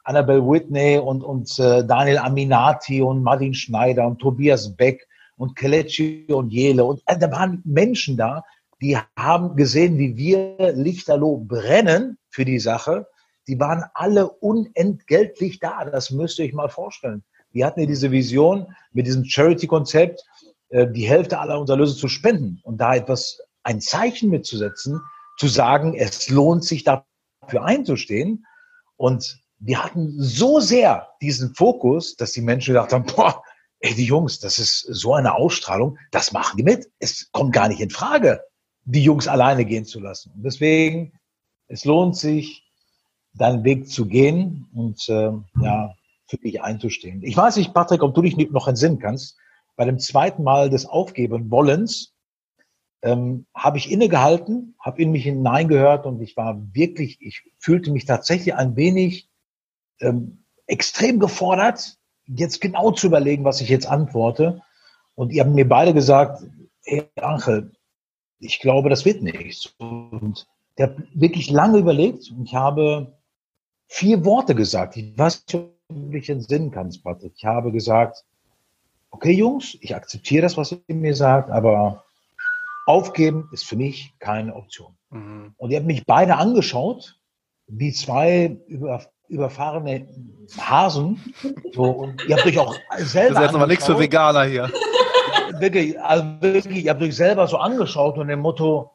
Annabelle Whitney und, und äh, Daniel Aminati und Martin Schneider und Tobias Beck und Kelechi und Jele. Und äh, da waren Menschen da, die haben gesehen, wie wir Lichterloh brennen für die Sache. Die waren alle unentgeltlich da. Das müsst ihr euch mal vorstellen. Wir hatten ja diese Vision mit diesem Charity-Konzept, äh, die Hälfte aller unserer Lösung zu spenden und da etwas, ein Zeichen mitzusetzen, zu sagen, es lohnt sich dafür einzustehen. Und wir hatten so sehr diesen Fokus, dass die Menschen gedacht haben, boah, ey, die Jungs, das ist so eine Ausstrahlung, das machen die mit. Es kommt gar nicht in Frage, die Jungs alleine gehen zu lassen. Und deswegen, es lohnt sich, deinen Weg zu gehen und äh, ja, für dich einzustehen. Ich weiß nicht, Patrick, ob du dich noch entsinnen kannst. Bei dem zweiten Mal des Aufgeben Wollens ähm, habe ich innegehalten, habe in mich hineingehört und ich war wirklich, ich fühlte mich tatsächlich ein wenig ähm, extrem gefordert, jetzt genau zu überlegen, was ich jetzt antworte. Und ihr habt mir beide gesagt, hey Angel, ich glaube, das wird nichts. Und der wirklich lange überlegt und ich habe vier Worte gesagt. Ich weiß nicht, dich entsinnen kannst, Patrick. Ich habe gesagt, okay Jungs, ich akzeptiere das, was ihr mir sagt, aber aufgeben ist für mich keine Option. Mhm. Und ihr habt mich beide angeschaut, wie zwei über, überfahrene Hasen. So, und ihr habt euch auch selber. Das ist jetzt aber nichts für Veganer hier. Wirklich, also wirklich, ihr habt euch selber so angeschaut und dem Motto,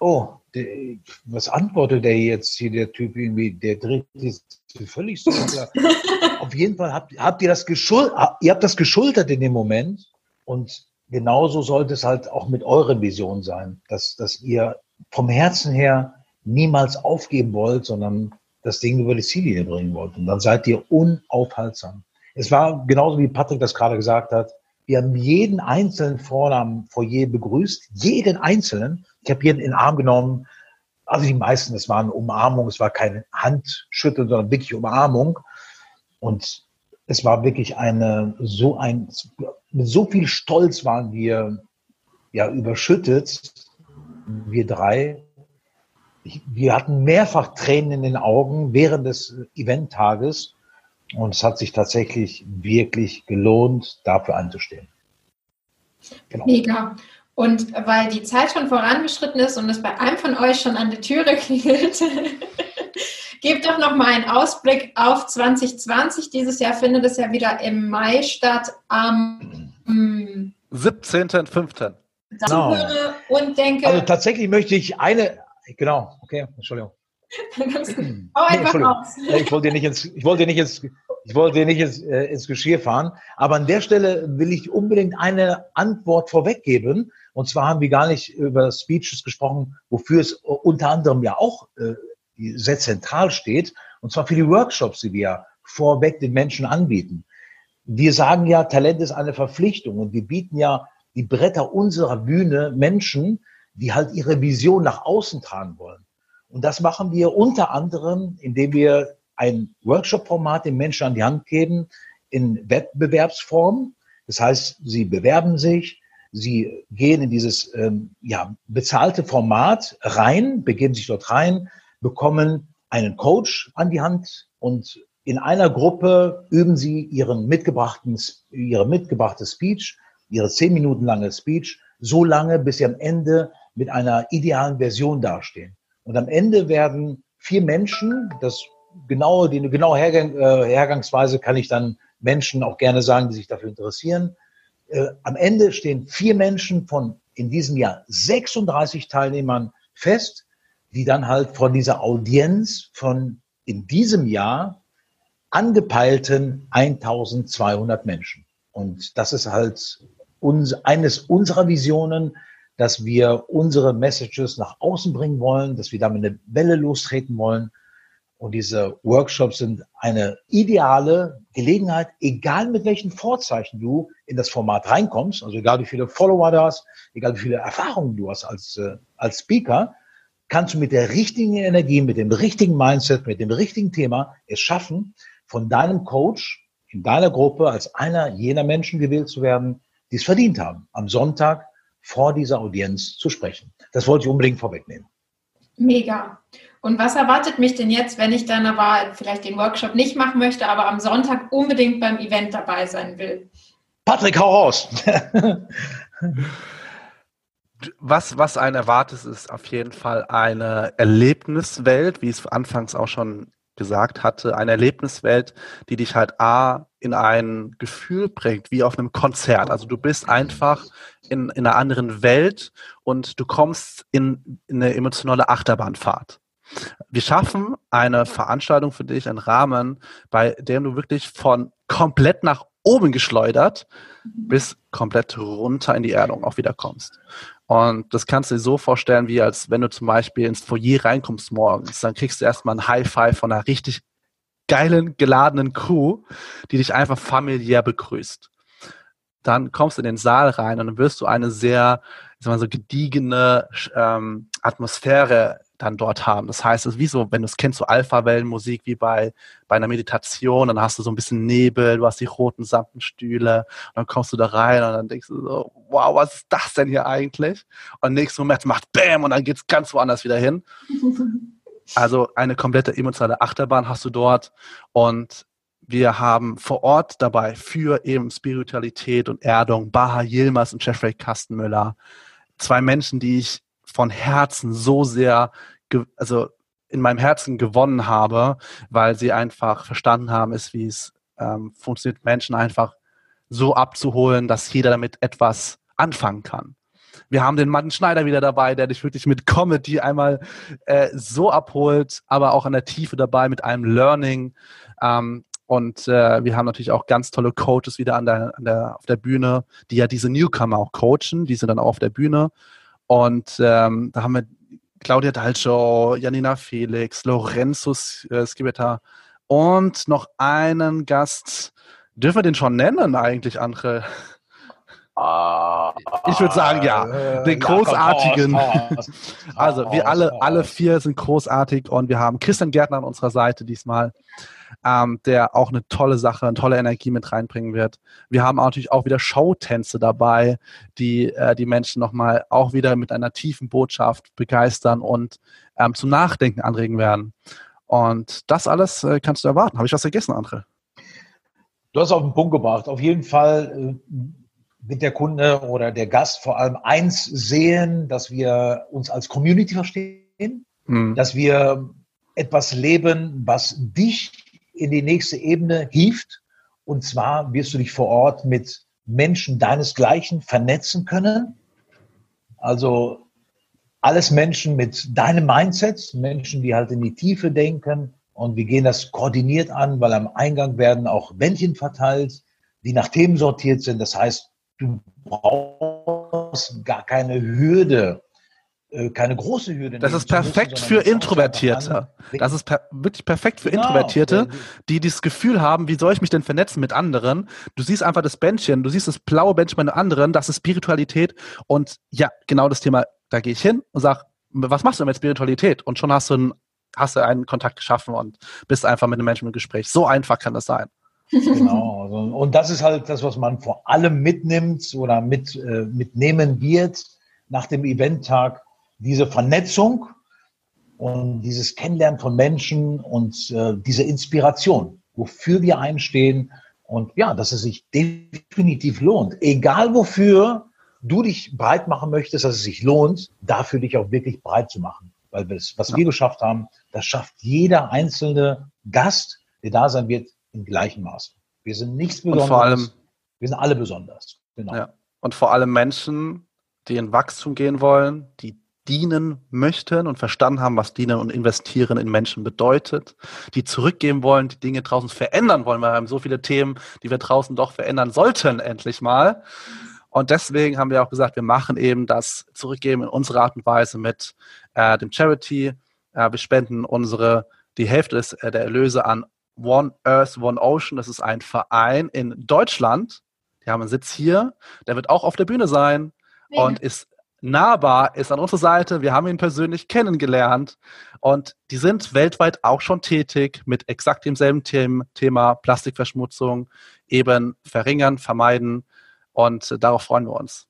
oh, der, was antwortet der jetzt hier, der Typ irgendwie, der dreht jetzt völlig so. Auf jeden Fall habt, habt ihr das geschultert, ihr habt das geschultert in dem Moment und genauso sollte es halt auch mit euren Visionen sein, dass, dass ihr vom Herzen her niemals aufgeben wollt, sondern das Ding über die Ziellinie bringen wollt. Und dann seid ihr unaufhaltsam. Es war genauso wie Patrick das gerade gesagt hat. Wir haben jeden einzelnen vorne am Foyer begrüßt, jeden einzelnen. Ich habe jeden in den Arm genommen. Also die meisten, es waren Umarmungen, es war keine Handschütteln, sondern wirklich Umarmung. Und es war wirklich eine, so ein, mit so viel Stolz waren wir ja überschüttet, wir drei. Wir hatten mehrfach Tränen in den Augen während des Eventtages und es hat sich tatsächlich wirklich gelohnt, dafür einzustehen. Genau. Mega. Und weil die Zeit schon vorangeschritten ist und es bei einem von euch schon an der Türe klingelt, gebt doch noch mal einen Ausblick auf 2020. Dieses Jahr findet es ja wieder im Mai statt, am ähm, 17.05. Genau. Und denke. Also tatsächlich möchte ich eine, genau, okay, Entschuldigung. Hau einfach nee, aus. Ich wollte nicht ins, ich wollte nicht ins, ich wollte nicht ins, äh, ins Geschirr fahren. Aber an der Stelle will ich unbedingt eine Antwort vorweggeben. Und zwar haben wir gar nicht über Speeches gesprochen, wofür es unter anderem ja auch äh, sehr zentral steht. Und zwar für die Workshops, die wir vorweg den Menschen anbieten. Wir sagen ja, Talent ist eine Verpflichtung und wir bieten ja die Bretter unserer Bühne Menschen, die halt ihre Vision nach außen tragen wollen. Und das machen wir unter anderem, indem wir ein Workshop-Format den Menschen an die Hand geben in Wettbewerbsform. Das heißt, sie bewerben sich, sie gehen in dieses ähm, ja, bezahlte Format rein, begeben sich dort rein, bekommen einen Coach an die Hand und in einer Gruppe üben sie ihren mitgebrachten, ihre mitgebrachte Speech, ihre zehn Minuten lange Speech, so lange, bis sie am Ende mit einer idealen Version dastehen. Und am Ende werden vier Menschen, das genaue, die genaue Hergang, äh, Hergangsweise kann ich dann Menschen auch gerne sagen, die sich dafür interessieren. Äh, am Ende stehen vier Menschen von in diesem Jahr 36 Teilnehmern fest, die dann halt von dieser Audienz von in diesem Jahr angepeilten 1200 Menschen. Und das ist halt uns, eines unserer Visionen, dass wir unsere Messages nach außen bringen wollen, dass wir damit eine Welle lostreten wollen. Und diese Workshops sind eine ideale Gelegenheit, egal mit welchen Vorzeichen du in das Format reinkommst, also egal wie viele Follower du hast, egal wie viele Erfahrungen du hast als, äh, als Speaker, kannst du mit der richtigen Energie, mit dem richtigen Mindset, mit dem richtigen Thema es schaffen, von deinem Coach in deiner Gruppe als einer jener Menschen gewählt zu werden, die es verdient haben, am Sonntag vor dieser Audienz zu sprechen. Das wollte ich unbedingt vorwegnehmen. Mega. Und was erwartet mich denn jetzt, wenn ich dann aber vielleicht den Workshop nicht machen möchte, aber am Sonntag unbedingt beim Event dabei sein will? Patrick, hau raus! was, was einen erwartet, ist auf jeden Fall eine Erlebniswelt, wie es anfangs auch schon gesagt hatte, eine Erlebniswelt, die dich halt A in ein Gefühl bringt, wie auf einem Konzert. Also du bist einfach in, in einer anderen Welt und du kommst in, in eine emotionale Achterbahnfahrt. Wir schaffen eine Veranstaltung für dich, einen Rahmen, bei dem du wirklich von komplett nach oben geschleudert bis komplett runter in die Erdung auch wieder kommst. Und das kannst du dir so vorstellen, wie als wenn du zum Beispiel ins Foyer reinkommst morgens, dann kriegst du erstmal ein High Five von einer richtig geilen, geladenen Crew, die dich einfach familiär begrüßt. Dann kommst du in den Saal rein und dann wirst du eine sehr, ich sag mal so gediegene ähm, Atmosphäre dann dort haben. Das heißt, es ist wie so, wenn du es kennst, so Alpha-Wellenmusik wie bei, bei einer Meditation, dann hast du so ein bisschen Nebel, du hast die roten Samtenstühle und dann kommst du da rein und dann denkst du so, wow, was ist das denn hier eigentlich? Und nächsten Moment macht Bäm und dann geht es ganz woanders wieder hin. Also eine komplette emotionale Achterbahn hast du dort und wir haben vor Ort dabei für eben Spiritualität und Erdung Baha Yilmaz und Jeffrey Kastenmüller. Zwei Menschen, die ich von Herzen so sehr, also in meinem Herzen gewonnen habe, weil sie einfach verstanden haben, ist, wie es ähm, funktioniert, Menschen einfach so abzuholen, dass jeder damit etwas anfangen kann. Wir haben den Martin Schneider wieder dabei, der dich wirklich mit Comedy einmal äh, so abholt, aber auch an der Tiefe dabei mit einem Learning. Ähm, und äh, wir haben natürlich auch ganz tolle Coaches wieder an der, an der, auf der Bühne, die ja diese Newcomer auch coachen. Die sind dann auch auf der Bühne. Und ähm, da haben wir Claudia Dalcio, Janina Felix, Lorenzo äh, Skibeta und noch einen Gast. Dürfen wir den schon nennen eigentlich, André? Ah, ich würde sagen, ja. Äh, den großartigen. also wir alle, alle vier sind großartig und wir haben Christian Gärtner an unserer Seite diesmal, ähm, der auch eine tolle Sache, eine tolle Energie mit reinbringen wird. Wir haben natürlich auch wieder Showtänze dabei, die äh, die Menschen nochmal auch wieder mit einer tiefen Botschaft begeistern und ähm, zum Nachdenken anregen werden. Und das alles äh, kannst du erwarten. Habe ich was vergessen, André? Du hast auf den Punkt gebracht. Auf jeden Fall äh, wird der Kunde oder der Gast vor allem eins sehen, dass wir uns als Community verstehen, mhm. dass wir etwas leben, was dich in die nächste Ebene hieft. Und zwar wirst du dich vor Ort mit Menschen deinesgleichen vernetzen können. Also alles Menschen mit deinem Mindset, Menschen, die halt in die Tiefe denken. Und wir gehen das koordiniert an, weil am Eingang werden auch Bändchen verteilt, die nach Themen sortiert sind. Das heißt, du brauchst gar keine Hürde, keine große Hürde. Das ist perfekt müssen, für Introvertierte. Das ist per wirklich perfekt für genau. Introvertierte, die dieses Gefühl haben, wie soll ich mich denn vernetzen mit anderen? Du siehst einfach das Bändchen, du siehst das blaue Bändchen bei den anderen, das ist Spiritualität und ja, genau das Thema, da gehe ich hin und sag, was machst du mit Spiritualität? Und schon hast du einen, hast du einen Kontakt geschaffen und bist einfach mit einem Menschen im Gespräch. So einfach kann das sein. Genau. Also, und das ist halt das, was man vor allem mitnimmt oder mit, äh, mitnehmen wird nach dem Eventtag. Diese Vernetzung und dieses Kennenlernen von Menschen und äh, diese Inspiration, wofür wir einstehen. Und ja, dass es sich definitiv lohnt. Egal wofür du dich breit machen möchtest, dass es sich lohnt, dafür dich auch wirklich breit zu machen. Weil das, was wir geschafft haben, das schafft jeder einzelne Gast, der da sein wird, im gleichen Maße. Wir sind nichts Besonderes. Und vor allem, wir sind alle besonders. Genau. Ja. Und vor allem Menschen, die in Wachstum gehen wollen, die dienen möchten und verstanden haben, was dienen und investieren in Menschen bedeutet, die zurückgeben wollen, die Dinge draußen verändern wollen, weil wir haben so viele Themen, die wir draußen doch verändern sollten, endlich mal. Und deswegen haben wir auch gesagt, wir machen eben das Zurückgeben in unserer Art und Weise mit äh, dem Charity. Äh, wir spenden unsere, die Hälfte des, äh, der Erlöse an One Earth, One Ocean. Das ist ein Verein in Deutschland. Die haben einen Sitz hier. Der wird auch auf der Bühne sein und ist nahbar, ist an unserer Seite. Wir haben ihn persönlich kennengelernt und die sind weltweit auch schon tätig mit exakt demselben Thema Plastikverschmutzung, eben verringern, vermeiden und darauf freuen wir uns.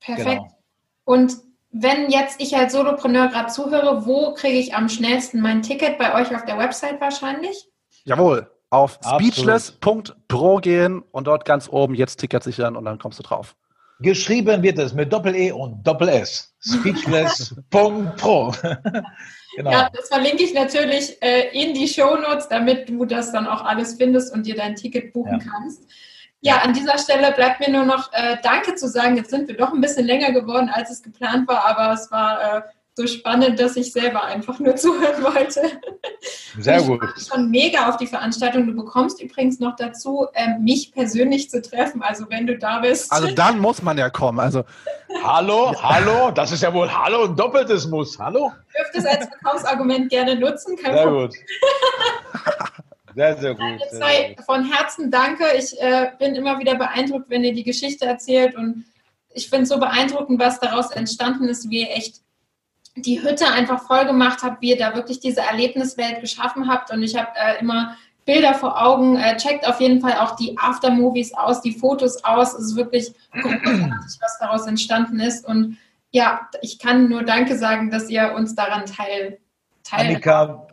Perfekt. Genau. Und wenn jetzt ich als Solopreneur gerade zuhöre, wo kriege ich am schnellsten mein Ticket? Bei euch auf der Website wahrscheinlich? Jawohl, auf speechless.pro gehen und dort ganz oben jetzt Ticket sichern und dann kommst du drauf. Geschrieben wird es mit Doppel-E und Doppel-S. Speechless.pro. genau. Ja, das verlinke ich natürlich äh, in die Shownotes, damit du das dann auch alles findest und dir dein Ticket buchen ja. kannst. Ja, an dieser Stelle bleibt mir nur noch äh, Danke zu sagen. Jetzt sind wir doch ein bisschen länger geworden, als es geplant war, aber es war äh, so spannend, dass ich selber einfach nur zuhören wollte. Sehr gut. Ich freue schon mega auf die Veranstaltung. Du bekommst übrigens noch dazu, ähm, mich persönlich zu treffen. Also wenn du da bist. Also dann muss man ja kommen. Also hallo, hallo, das ist ja wohl Hallo und doppeltes Muss. Hallo. Du dürft es als Verkaufsargument gerne nutzen. Kein sehr Problem. gut. Sehr, sehr gut. Sehr, gut. Von Herzen danke. Ich äh, bin immer wieder beeindruckt, wenn ihr die Geschichte erzählt und ich finde es so beeindruckend, was daraus entstanden ist, wie ihr echt die Hütte einfach voll gemacht habt, wie ihr da wirklich diese Erlebniswelt geschaffen habt. Und ich habe äh, immer Bilder vor Augen. Äh, checkt auf jeden Fall auch die Aftermovies aus, die Fotos aus. Es ist wirklich großartig, was daraus entstanden ist. Und ja, ich kann nur Danke sagen, dass ihr uns daran teil, teil Annika,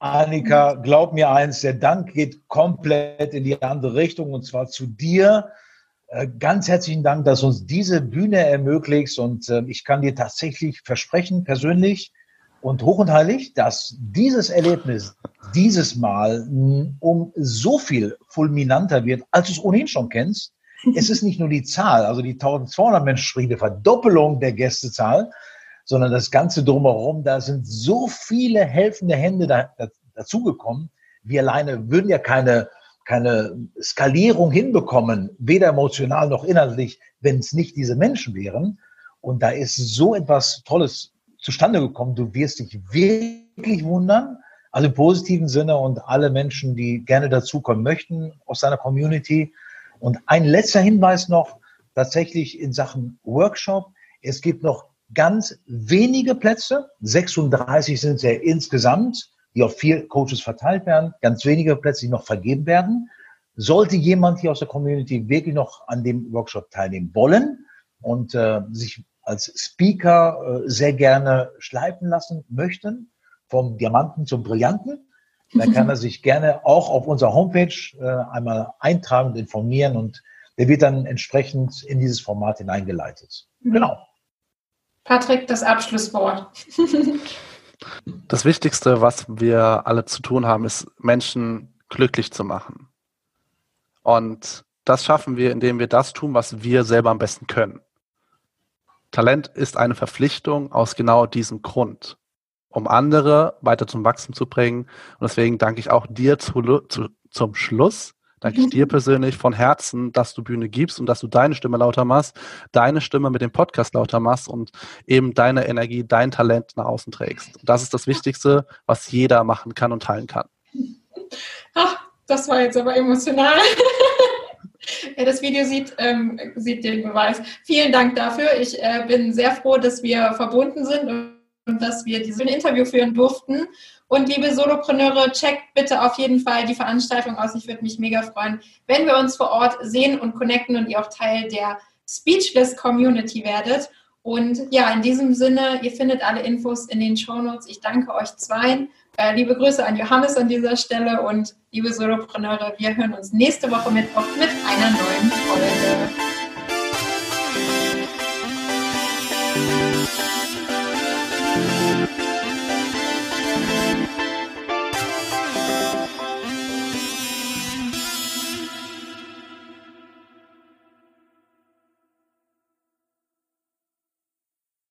Annika, glaub mir eins, der Dank geht komplett in die andere Richtung und zwar zu dir ganz herzlichen Dank, dass uns diese Bühne ermöglicht und äh, ich kann dir tatsächlich versprechen, persönlich, und hoch und heilig, dass dieses Erlebnis dieses Mal um so viel fulminanter wird, als du es ohnehin schon kennst. Es ist nicht nur die Zahl, also die 1200 Menschen, die Verdoppelung der Gästezahl, sondern das Ganze drumherum. Da sind so viele helfende Hände da, da, dazugekommen. Wir alleine würden ja keine, keine Skalierung hinbekommen, weder emotional noch inhaltlich, wenn es nicht diese Menschen wären. Und da ist so etwas Tolles zustande gekommen. Du wirst dich wirklich wundern, also im positiven Sinne und alle Menschen, die gerne dazukommen möchten aus deiner Community. Und ein letzter Hinweis noch, tatsächlich in Sachen Workshop. Es gibt noch ganz wenige Plätze, 36 sind es ja insgesamt, die auf vier Coaches verteilt werden, ganz wenige Plätze, die noch vergeben werden. Sollte jemand hier aus der Community wirklich noch an dem Workshop teilnehmen wollen und äh, sich als Speaker äh, sehr gerne schleifen lassen möchten, vom Diamanten zum Brillanten, dann kann er sich gerne auch auf unserer Homepage äh, einmal eintragen und informieren und der wird dann entsprechend in dieses Format hineingeleitet. Mhm. Genau. Patrick, das Abschlusswort. das Wichtigste, was wir alle zu tun haben, ist Menschen glücklich zu machen. Und das schaffen wir, indem wir das tun, was wir selber am besten können. Talent ist eine Verpflichtung aus genau diesem Grund, um andere weiter zum Wachsen zu bringen. Und deswegen danke ich auch dir zu, zu, zum Schluss. Danke ich dir persönlich von Herzen, dass du Bühne gibst und dass du deine Stimme lauter machst, deine Stimme mit dem Podcast lauter machst und eben deine Energie, dein Talent nach außen trägst. Und das ist das Wichtigste, was jeder machen kann und teilen kann. Ach, das war jetzt aber emotional. Ja, das Video sieht, ähm, sieht den Beweis. Vielen Dank dafür. Ich äh, bin sehr froh, dass wir verbunden sind und dass wir dieses Interview führen durften. Und liebe Solopreneure, checkt bitte auf jeden Fall die Veranstaltung aus. Ich würde mich mega freuen, wenn wir uns vor Ort sehen und connecten und ihr auch Teil der Speechless Community werdet. Und ja, in diesem Sinne, ihr findet alle Infos in den Show Notes. Ich danke euch zweien. Äh, liebe Grüße an Johannes an dieser Stelle und liebe Solopreneure, wir hören uns nächste Woche Mittwoch mit einer neuen Folge.